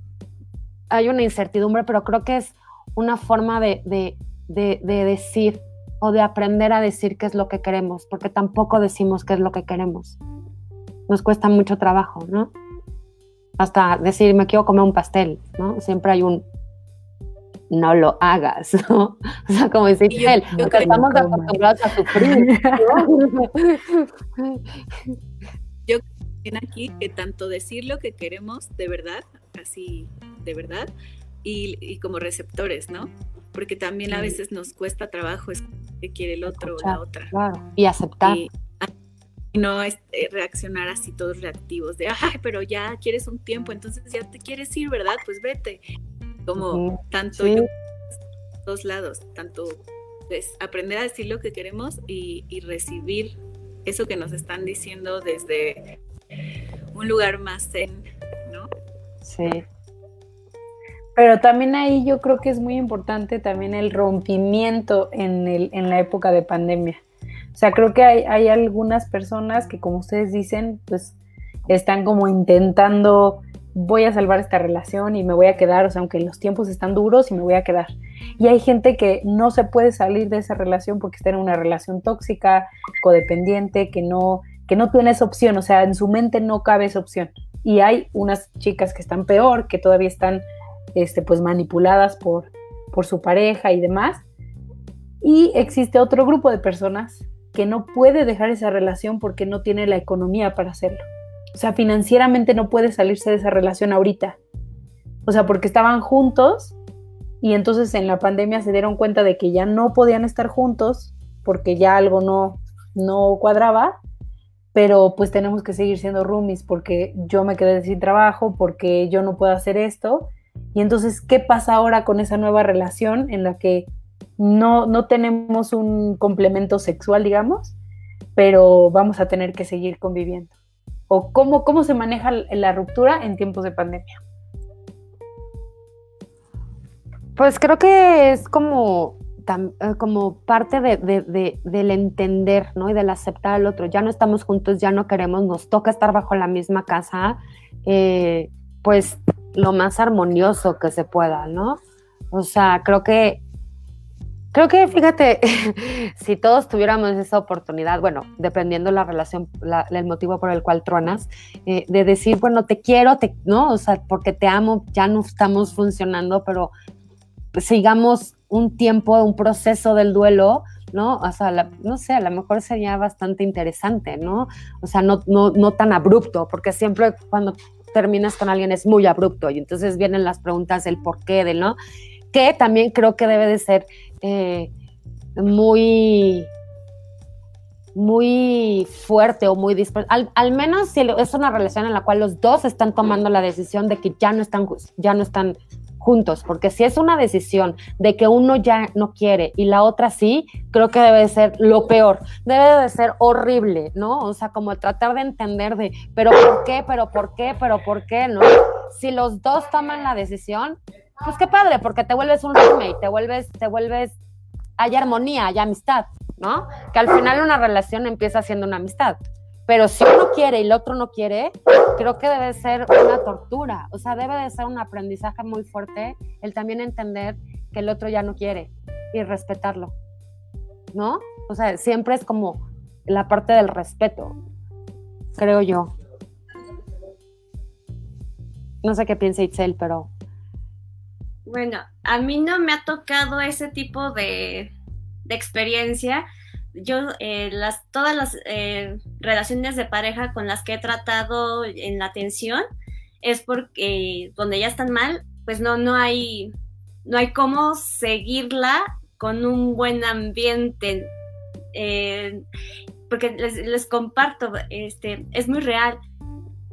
hay una incertidumbre, pero creo que es una forma de, de, de, decir o de aprender a decir qué es lo que queremos, porque tampoco decimos qué es lo que queremos. Nos cuesta mucho trabajo, ¿no? Hasta decir, me quiero comer un pastel, ¿no? Siempre hay un, no lo hagas, ¿no? [laughs] O sea, como dice él, porque estamos acostumbrados a sufrir. [laughs] Yo creo aquí que tanto decir lo que queremos de verdad, así de verdad, y, como receptores, ¿no? Porque también a veces nos cuesta trabajo que quiere el otro o la otra. Claro. Y aceptar. Y, no es, eh, reaccionar así todos reactivos de, ay, pero ya quieres un tiempo, entonces ya te quieres ir, ¿verdad? Pues vete. Como tanto yo, dos lados, tanto pues, aprender a decir lo que queremos y, y recibir eso que nos están diciendo desde un lugar más zen, ¿no? Sí, pero también ahí yo creo que es muy importante también el rompimiento en, el, en la época de pandemia. O sea, creo que hay, hay algunas personas que, como ustedes dicen, pues están como intentando, voy a salvar esta relación y me voy a quedar, o sea, aunque los tiempos están duros y me voy a quedar. Y hay gente que no se puede salir de esa relación porque está en una relación tóxica, codependiente, que no, que no tiene esa opción, o sea, en su mente no cabe esa opción. Y hay unas chicas que están peor, que todavía están este, pues manipuladas por, por su pareja y demás. Y existe otro grupo de personas que no puede dejar esa relación porque no tiene la economía para hacerlo. O sea, financieramente no puede salirse de esa relación ahorita. O sea, porque estaban juntos y entonces en la pandemia se dieron cuenta de que ya no podían estar juntos porque ya algo no, no cuadraba, pero pues tenemos que seguir siendo roomies porque yo me quedé sin trabajo, porque yo no puedo hacer esto. Y entonces, ¿qué pasa ahora con esa nueva relación en la que no, no tenemos un complemento sexual, digamos, pero vamos a tener que seguir conviviendo? ¿O cómo, cómo se maneja la ruptura en tiempos de pandemia? Pues creo que es como, eh, como parte de, del entender, ¿no? Y del aceptar al otro. Ya no estamos juntos, ya no queremos, nos toca estar bajo la misma casa, eh, pues lo más armonioso que se pueda, ¿no? O sea, creo que, creo que, fíjate, [laughs] si todos tuviéramos esa oportunidad, bueno, dependiendo la relación, el motivo por el cual tronas, eh, de decir, bueno, te quiero, te, ¿no? O sea, porque te amo, ya no estamos funcionando, pero sigamos un tiempo, un proceso del duelo, ¿no? O sea, no sé, a lo mejor sería bastante interesante, ¿no? O sea, no, no, no tan abrupto, porque siempre cuando terminas con alguien es muy abrupto y entonces vienen las preguntas del por qué, del no, que también creo que debe de ser eh, muy muy fuerte o muy dispuesto, al, al, menos si es una relación en la cual los dos están tomando la decisión de que ya no están, ya no están juntos, porque si es una decisión de que uno ya no quiere y la otra sí, creo que debe de ser lo peor, debe de ser horrible, ¿no? O sea, como tratar de entender de, pero ¿por qué? ¿Pero por qué? ¿Pero por qué? ¿No? Si los dos toman la decisión, pues qué padre, porque te vuelves un roommate, te vuelves, te vuelves, hay armonía, hay amistad, ¿no? Que al final una relación empieza siendo una amistad. Pero si uno quiere y el otro no quiere, creo que debe ser una tortura. O sea, debe de ser un aprendizaje muy fuerte el también entender que el otro ya no quiere y respetarlo. ¿No? O sea, siempre es como la parte del respeto, creo yo. No sé qué piensa Itzel, pero... Bueno, a mí no me ha tocado ese tipo de, de experiencia yo eh, las, todas las eh, relaciones de pareja con las que he tratado en la atención es porque donde ya están mal, pues no, no hay, no hay cómo seguirla con un buen ambiente. Eh, porque les, les, comparto, este, es muy real.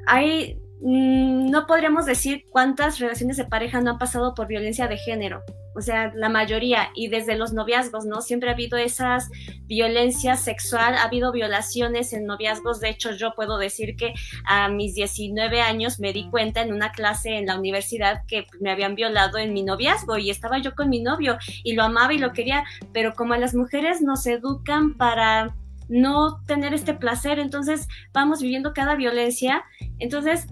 Hay, no podríamos decir cuántas relaciones de pareja no han pasado por violencia de género o sea, la mayoría, y desde los noviazgos, ¿no? Siempre ha habido esas violencias sexual, ha habido violaciones en noviazgos, de hecho yo puedo decir que a mis 19 años me di cuenta en una clase en la universidad que me habían violado en mi noviazgo y estaba yo con mi novio y lo amaba y lo quería, pero como a las mujeres nos educan para no tener este placer, entonces vamos viviendo cada violencia, entonces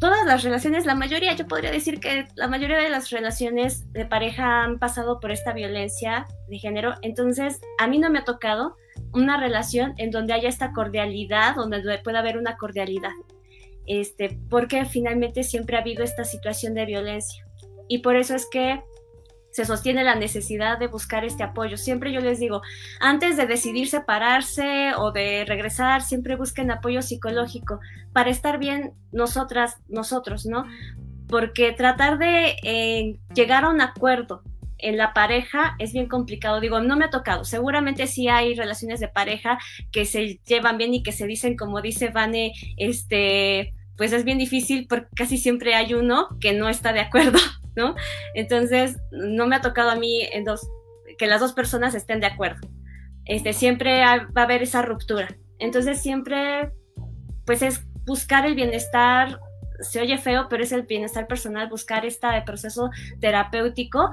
todas las relaciones, la mayoría, yo podría decir que la mayoría de las relaciones de pareja han pasado por esta violencia de género. Entonces, a mí no me ha tocado una relación en donde haya esta cordialidad, donde pueda haber una cordialidad. Este, porque finalmente siempre ha habido esta situación de violencia. Y por eso es que se sostiene la necesidad de buscar este apoyo. Siempre yo les digo, antes de decidir separarse o de regresar, siempre busquen apoyo psicológico para estar bien nosotras, nosotros, ¿no? Porque tratar de eh, llegar a un acuerdo en la pareja es bien complicado. Digo, no me ha tocado. Seguramente sí hay relaciones de pareja que se llevan bien y que se dicen, como dice Vane, este, pues es bien difícil porque casi siempre hay uno que no está de acuerdo ¿no? Entonces, no me ha tocado a mí en dos, que las dos personas estén de acuerdo. Este, siempre va a haber esa ruptura. Entonces, siempre, pues es buscar el bienestar, se oye feo, pero es el bienestar personal, buscar este proceso terapéutico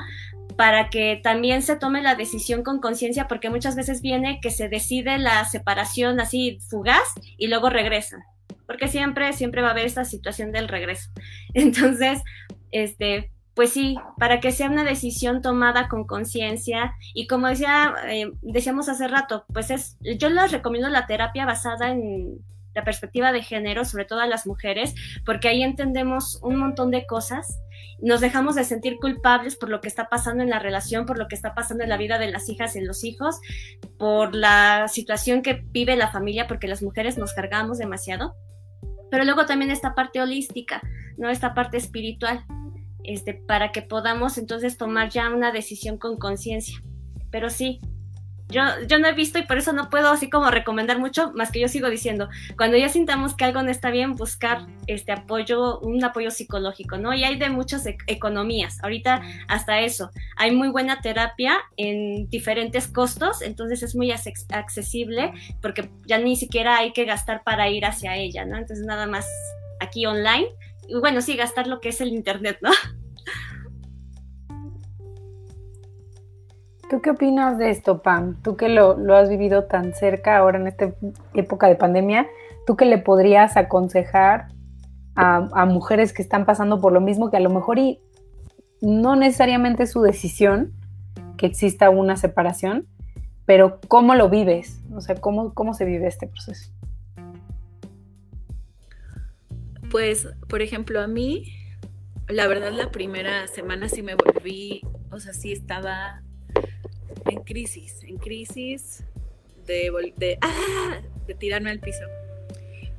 para que también se tome la decisión con conciencia, porque muchas veces viene que se decide la separación así fugaz y luego regresa, porque siempre, siempre va a haber esta situación del regreso. [laughs] Entonces, este, pues sí, para que sea una decisión tomada con conciencia y como decía, eh, decíamos hace rato, pues es, yo les recomiendo la terapia basada en la perspectiva de género, sobre todo a las mujeres, porque ahí entendemos un montón de cosas, nos dejamos de sentir culpables por lo que está pasando en la relación, por lo que está pasando en la vida de las hijas y los hijos, por la situación que vive la familia, porque las mujeres nos cargamos demasiado. Pero luego también esta parte holística, ¿no? Esta parte espiritual, este, para que podamos entonces tomar ya una decisión con conciencia. Pero sí, yo, yo no he visto y por eso no puedo así como recomendar mucho, más que yo sigo diciendo, cuando ya sintamos que algo no está bien, buscar este apoyo, un apoyo psicológico, ¿no? Y hay de muchas e-, economías, ahorita hasta eso, hay muy buena terapia en diferentes costos, entonces es muy accesible porque ya ni siquiera hay que gastar para ir hacia ella, ¿no? Entonces nada más aquí online, y bueno, sí, gastar lo que es el Internet, ¿no? ¿Tú qué opinas de esto, Pam? Tú que lo, has vivido tan cerca ahora en esta época de pandemia, ¿tú qué le podrías aconsejar a, mujeres que están pasando por lo mismo, que a lo mejor y no necesariamente es su decisión que exista una separación, pero cómo lo vives? O sea, ¿cómo, cómo se vive este proceso? Pues, por ejemplo, a mí, la verdad, la primera semana sí me volví, o sea, sí estaba en crisis, en crisis de, [laughs] ¡ah! de tirarme al piso.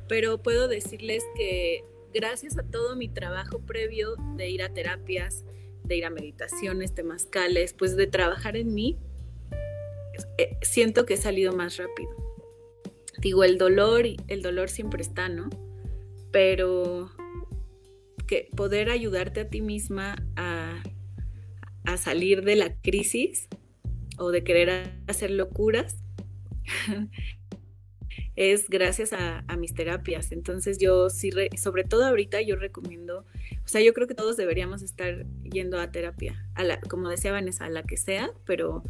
Pero puedo decirles que gracias a todo mi trabajo previo de ir a terapias, de ir a meditaciones, temazcales, pues de trabajar en mí, eh, siento que he salido más rápido. Digo, el dolor, el dolor siempre está, ¿no? Pero que poder ayudarte a ti misma a, a salir de la crisis o de querer hacer locuras [laughs] es gracias a, mis terapias. Entonces yo sí, sobre todo ahorita yo recomiendo, o sea, yo creo que todos deberíamos estar yendo a terapia, a la, como decía Vanessa, a la que sea, pero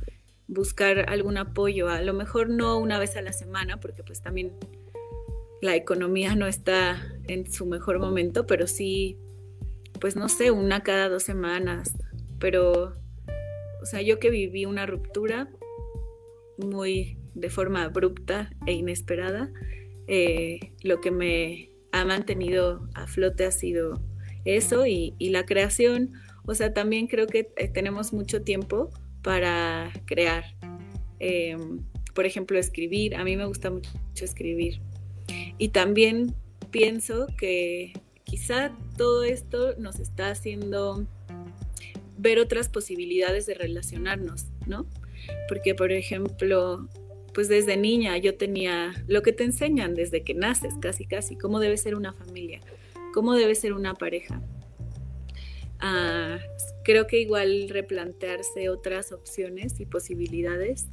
buscar algún apoyo, a lo mejor no una vez a la semana, porque pues también la economía no está en su mejor momento, pero sí, pues no sé, una cada dos semanas, pero o sea, yo que viví una ruptura muy de forma abrupta e inesperada, eh, lo que me ha mantenido a flote ha sido eso y, la creación. O sea, también creo que eh, tenemos mucho tiempo para crear. Em, por ejemplo, escribir. A mí me gusta mucho escribir. Y también pienso que quizá todo esto nos está haciendo ver otras posibilidades de relacionarnos, ¿no? Porque, por ejemplo, pues desde niña yo tenía lo que te enseñan desde que naces, casi, casi, cómo debe ser una familia, cómo debe ser una pareja. Ah, creo que igual replantearse otras opciones y posibilidades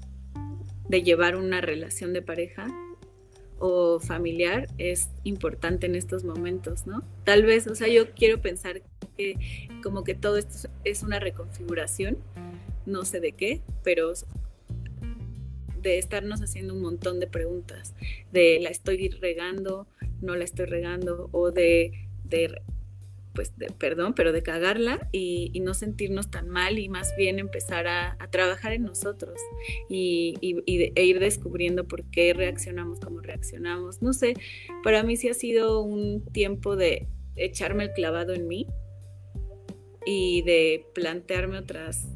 de llevar una relación de pareja o familiar es importante en estos momentos, ¿no? Tal vez, o sea, yo quiero pensar que como que todo esto es una reconfiguración, no sé de qué, pero de estarnos haciendo un montón de preguntas, de la estoy regando, no la estoy regando, o de, de pues, de, perdón, pero de cagarla y, no sentirnos tan mal y más bien empezar a, trabajar en nosotros y, e ir descubriendo por qué reaccionamos como reaccionamos. No sé, para mí sí ha sido un tiempo de echarme el clavado en mí y de plantearme otras,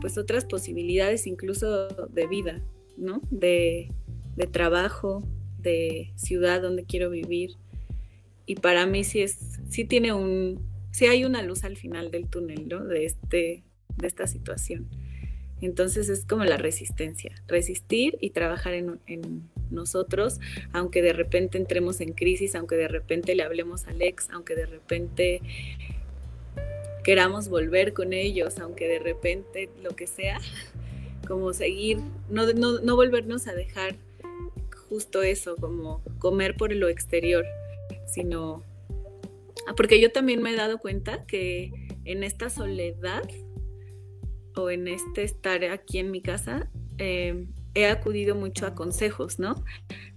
pues otras posibilidades incluso de vida, ¿no? De, de trabajo, de ciudad donde quiero vivir. Y para mí sí es, sí tiene un, sí hay una luz al final del túnel, ¿no? De este, de esta situación. Entonces es como la resistencia, resistir y trabajar en, en, nosotros, aunque de repente entremos en crisis, aunque de repente le hablemos al ex, aunque de repente queramos volver con ellos, aunque de repente lo que sea, [laughs] como seguir, no, no, no volvernos a dejar justo eso, como comer por lo exterior, sino... Porque yo también me he dado cuenta que en esta soledad o en este estar aquí en mi casa, eh, he acudido mucho a consejos, ¿no?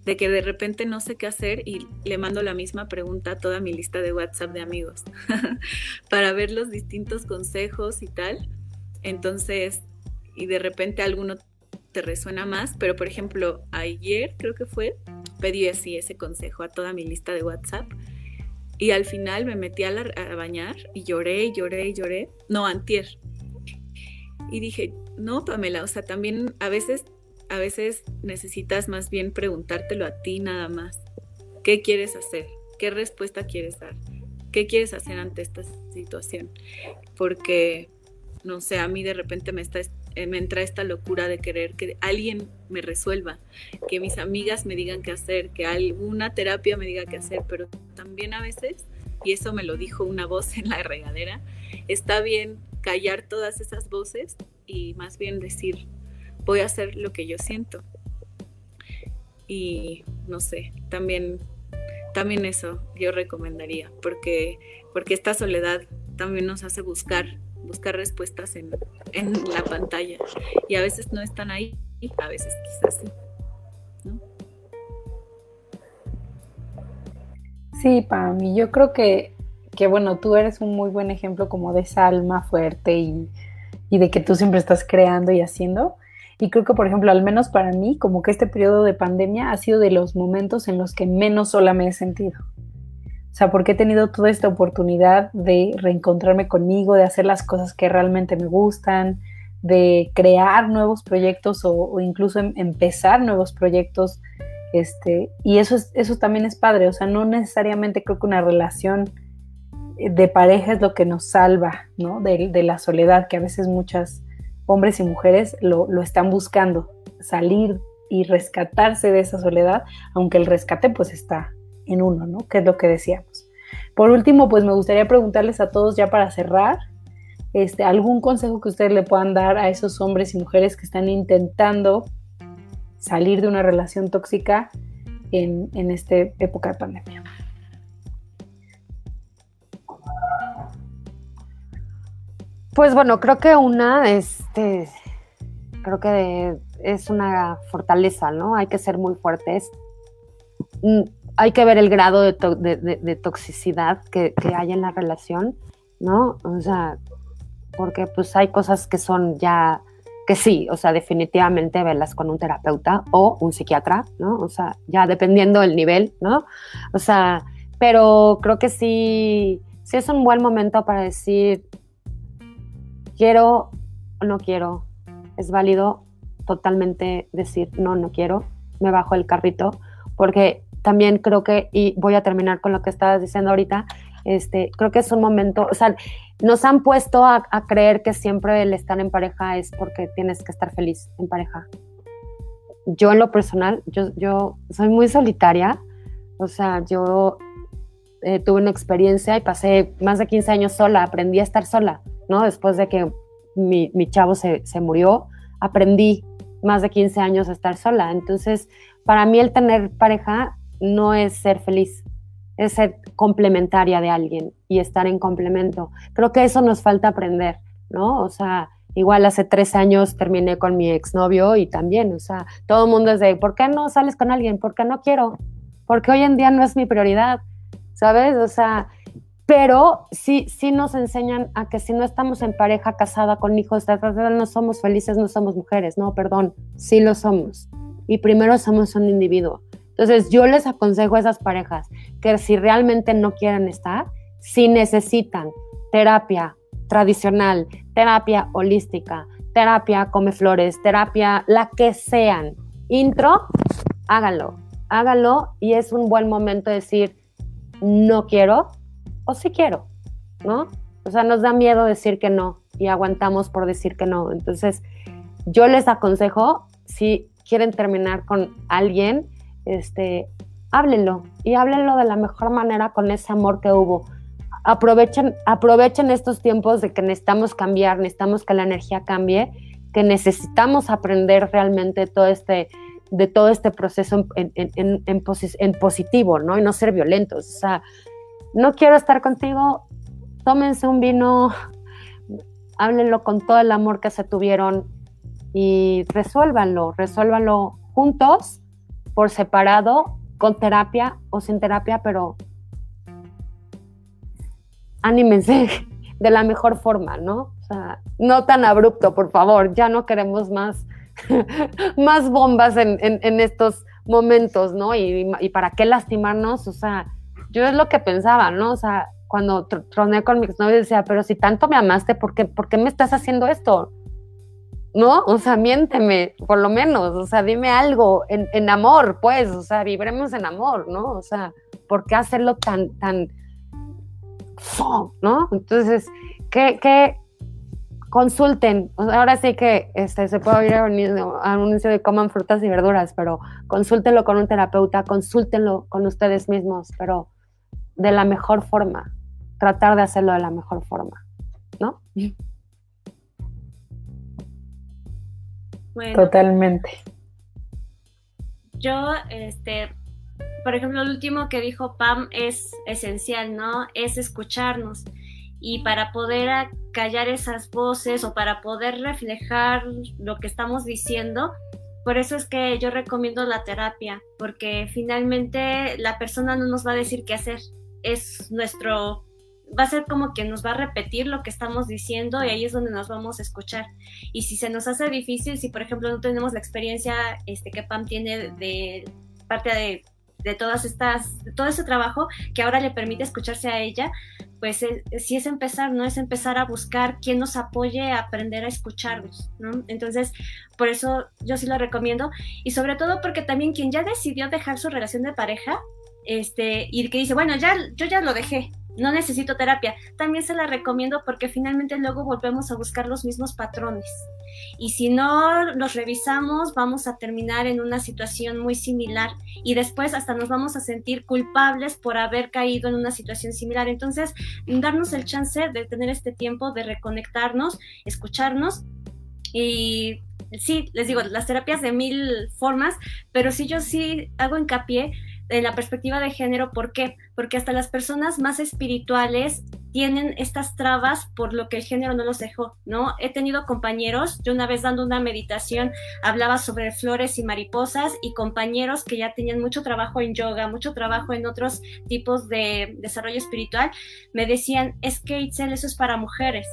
De que de repente no sé qué hacer y le mando la misma pregunta a toda mi lista de WhatsApp de amigos [laughs] para ver los distintos consejos y tal. Entonces, y de repente alguno te resuena más, pero por ejemplo, ayer creo que fue, pedí así ese consejo a toda mi lista de WhatsApp. Y al final me metí a, a bañar y lloré lloré lloré. No, antier. Y dije, no, Pamela, o sea, también a veces, a veces necesitas más bien preguntártelo a ti nada más. ¿Qué quieres hacer? ¿Qué respuesta quieres dar? ¿Qué quieres hacer ante esta situación? Porque, no sé, a mí de repente me, está, me entra esta locura de querer que alguien me resuelva, que mis amigas me digan qué hacer, que alguna terapia me diga qué hacer, pero también a veces, y eso me lo dijo una voz en la regadera, está bien callar todas esas voces y más bien decir, voy a hacer lo que yo siento. Y no sé, también también eso yo recomendaría, porque, porque esta soledad también nos hace buscar, buscar respuestas en, en la pantalla. Y a veces no están ahí, a veces quizás sí. ¿no? Sí, Pam, yo creo que, que, bueno, tú eres un muy buen ejemplo como de esa alma fuerte y, y de que tú siempre estás creando y haciendo. Y creo que, por ejemplo, al menos para mí, como que este periodo de pandemia ha sido de los momentos en los que menos sola me he sentido. Sea, porque he tenido toda esta oportunidad de reencontrarme conmigo, de hacer las cosas que realmente me gustan, de crear nuevos proyectos o, incluso em, empezar nuevos proyectos. Este, y eso, es, eso también es padre. O sea, no necesariamente creo que una relación de pareja es lo que nos salva, ¿no? De, la soledad que a veces muchas hombres y mujeres lo, están buscando, salir y rescatarse de esa soledad, aunque el rescate pues está en uno, ¿no? Que es lo que decíamos. Por último, pues me gustaría preguntarles a todos ya para cerrar, este, algún consejo que ustedes le puedan dar a esos hombres y mujeres que están intentando salir de una relación tóxica en, en esta época de pandemia. Pues bueno, creo que una, este, creo que es una fortaleza, ¿no? Hay que ser muy fuertes. Hay que ver el grado de, toxicidad que, hay en la relación, ¿no? O sea, porque pues hay cosas que son ya, que sí, o sea, definitivamente verlas con un terapeuta o un psiquiatra, ¿no? O sea, ya dependiendo del nivel, ¿no? O sea, pero creo que sí, sí es un buen momento para decir, quiero o no quiero. Es válido totalmente decir no, no quiero, me bajo el carrito, porque también creo que, y voy a terminar con lo que estabas diciendo ahorita, este, creo que es un momento, o sea, nos han puesto a, creer que siempre el estar en pareja es porque tienes que estar feliz en pareja. Yo en lo personal, yo, yo soy muy solitaria, o sea, yo eh, tuve una experiencia y pasé más de 15 años sola, aprendí a estar sola. ¿no? Después de que mi, chavo se, murió, aprendí más de 15 años a estar sola. Entonces, para mí el tener pareja no es ser feliz, es ser complementaria de alguien y estar en complemento. Creo que eso nos falta aprender, ¿no? O sea, igual hace tres años terminé con mi exnovio y también, o sea, todo el mundo es de, ¿por qué no sales con alguien? Porque no quiero, porque hoy en día no es mi prioridad, ¿sabes? O sea, pero sí, sí nos enseñan a que si no estamos en pareja, casada, con hijos, no somos felices, no somos mujeres, no, perdón, sí lo somos. Y primero somos un individuo. Entonces yo les aconsejo a esas parejas que si realmente no quieren estar, si necesitan terapia tradicional, terapia holística, terapia come flores, terapia la que sean, intro, háganlo, háganlo y es un buen momento de decir, no quiero, o sí quiero, ¿no? O sea, nos da miedo decir que no y aguantamos por decir que no. Entonces, yo les aconsejo, si quieren terminar con alguien, este, háblenlo y háblenlo de la mejor manera con ese amor que hubo. Aprovechen, aprovechen estos tiempos de que necesitamos cambiar, necesitamos que la energía cambie, que necesitamos aprender realmente todo este, de todo este proceso en, positivo, ¿no? Y no ser violentos. O sea, no quiero estar contigo, tómense un vino, háblenlo con todo el amor que se tuvieron y resuélvanlo, resuélvanlo juntos, por separado, con terapia o sin terapia, pero anímense [laughs] de la mejor forma, ¿no? O sea, no tan abrupto, por favor, ya no queremos más, [laughs] más bombas en, en estos momentos, ¿no? Y, y, para qué lastimarnos, o sea, yo es lo que pensaba, ¿no? O sea, cuando troné con mi exnovio decía, pero si tanto me amaste, ¿por qué, ¿por qué me estás haciendo esto? ¿No? O sea, miénteme, por lo menos, o sea, dime algo en, en amor, pues, o sea, vibremos en amor, ¿no? O sea, ¿por qué hacerlo tan, tan, ¿no? Entonces, ¿qué, qué, consulten, ahora sí que este, se puede oír anuncio de coman frutas y verduras, pero consúltenlo con un terapeuta, consúltenlo con ustedes mismos, pero de la mejor forma, tratar de hacerlo de la mejor forma, ¿no? [laughs] Totalmente. Yo, este, por ejemplo, lo último que dijo Pam es esencial, ¿no? Es escucharnos y para poder callar esas voces o para poder reflejar lo que estamos diciendo, por eso es que yo recomiendo la terapia, porque finalmente la persona no nos va a decir qué hacer, es nuestro, va a ser como que nos va a repetir lo que estamos diciendo y ahí es donde nos vamos a escuchar. Y si se nos hace difícil, si por ejemplo no tenemos la experiencia este, que Pam tiene de parte de de todas estas, todo ese trabajo que ahora le permite escucharse a ella, pues eh, si es empezar, ¿no? Es empezar a buscar quien nos apoye a aprender a escucharnos, ¿no? Entonces, por eso yo sí lo recomiendo y sobre todo porque también quien ya decidió dejar su relación de pareja, este, y que dice, bueno, ya, yo ya lo dejé, no necesito terapia, también se la recomiendo porque finalmente luego volvemos a buscar los mismos patrones. Y si no los revisamos, vamos a terminar en una situación muy similar y después hasta nos vamos a sentir culpables por haber caído en una situación similar. Entonces, darnos el chance de tener este tiempo de reconectarnos, escucharnos y sí, les digo, las terapias de mil formas, pero sí yo sí hago hincapié en la perspectiva de género, ¿por qué? Porque hasta las personas más espirituales tienen estas trabas por lo que el género no los dejó, ¿no? He tenido compañeros, yo una vez dando una meditación hablaba sobre flores y mariposas y compañeros que ya tenían mucho trabajo en yoga, mucho trabajo en otros tipos de desarrollo espiritual, me decían, es que Itzel, eso es para mujeres,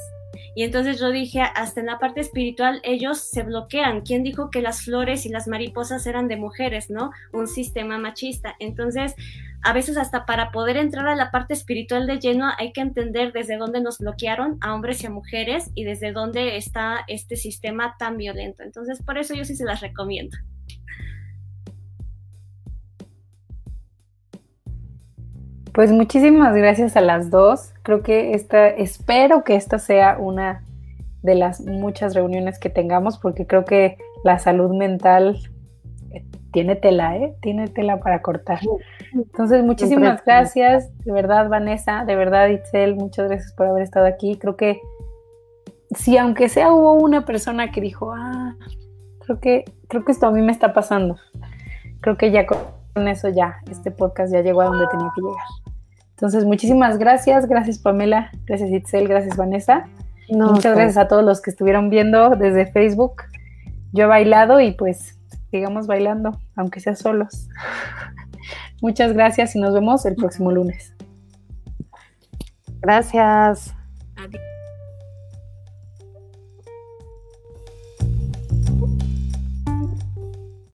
y entonces yo dije, hasta en la parte espiritual ellos se bloquean. ¿Quién dijo que las flores y las mariposas eran de mujeres, no? Un sistema machista. Entonces, a veces hasta para poder entrar a la parte espiritual de lleno hay que entender desde dónde nos bloquearon a hombres y a mujeres y desde dónde está este sistema tan violento. Entonces, por eso yo sí se las recomiendo. Pues muchísimas gracias a las dos. Creo que esta, espero que esta sea una de las muchas reuniones que tengamos, porque creo que la salud mental eh, tiene tela, ¿eh? Tiene tela para cortar. Entonces, muchísimas gracias, de verdad, Vanessa, de verdad, Itzel, muchas gracias por haber estado aquí. Creo que si aunque sea hubo una persona que dijo, ah, creo que, creo que esto a mí me está pasando. Creo que ya con eso ya, este podcast ya llegó a donde tenía que llegar. Entonces, muchísimas gracias. Gracias, Pamela. Gracias, Itzel. Gracias, Vanessa. Muchas gracias a todos los que estuvieron viendo desde Facebook. Yo he bailado y pues sigamos bailando, aunque sea solos. [laughs] Muchas gracias y nos vemos el próximo lunes. Gracias. Adiós.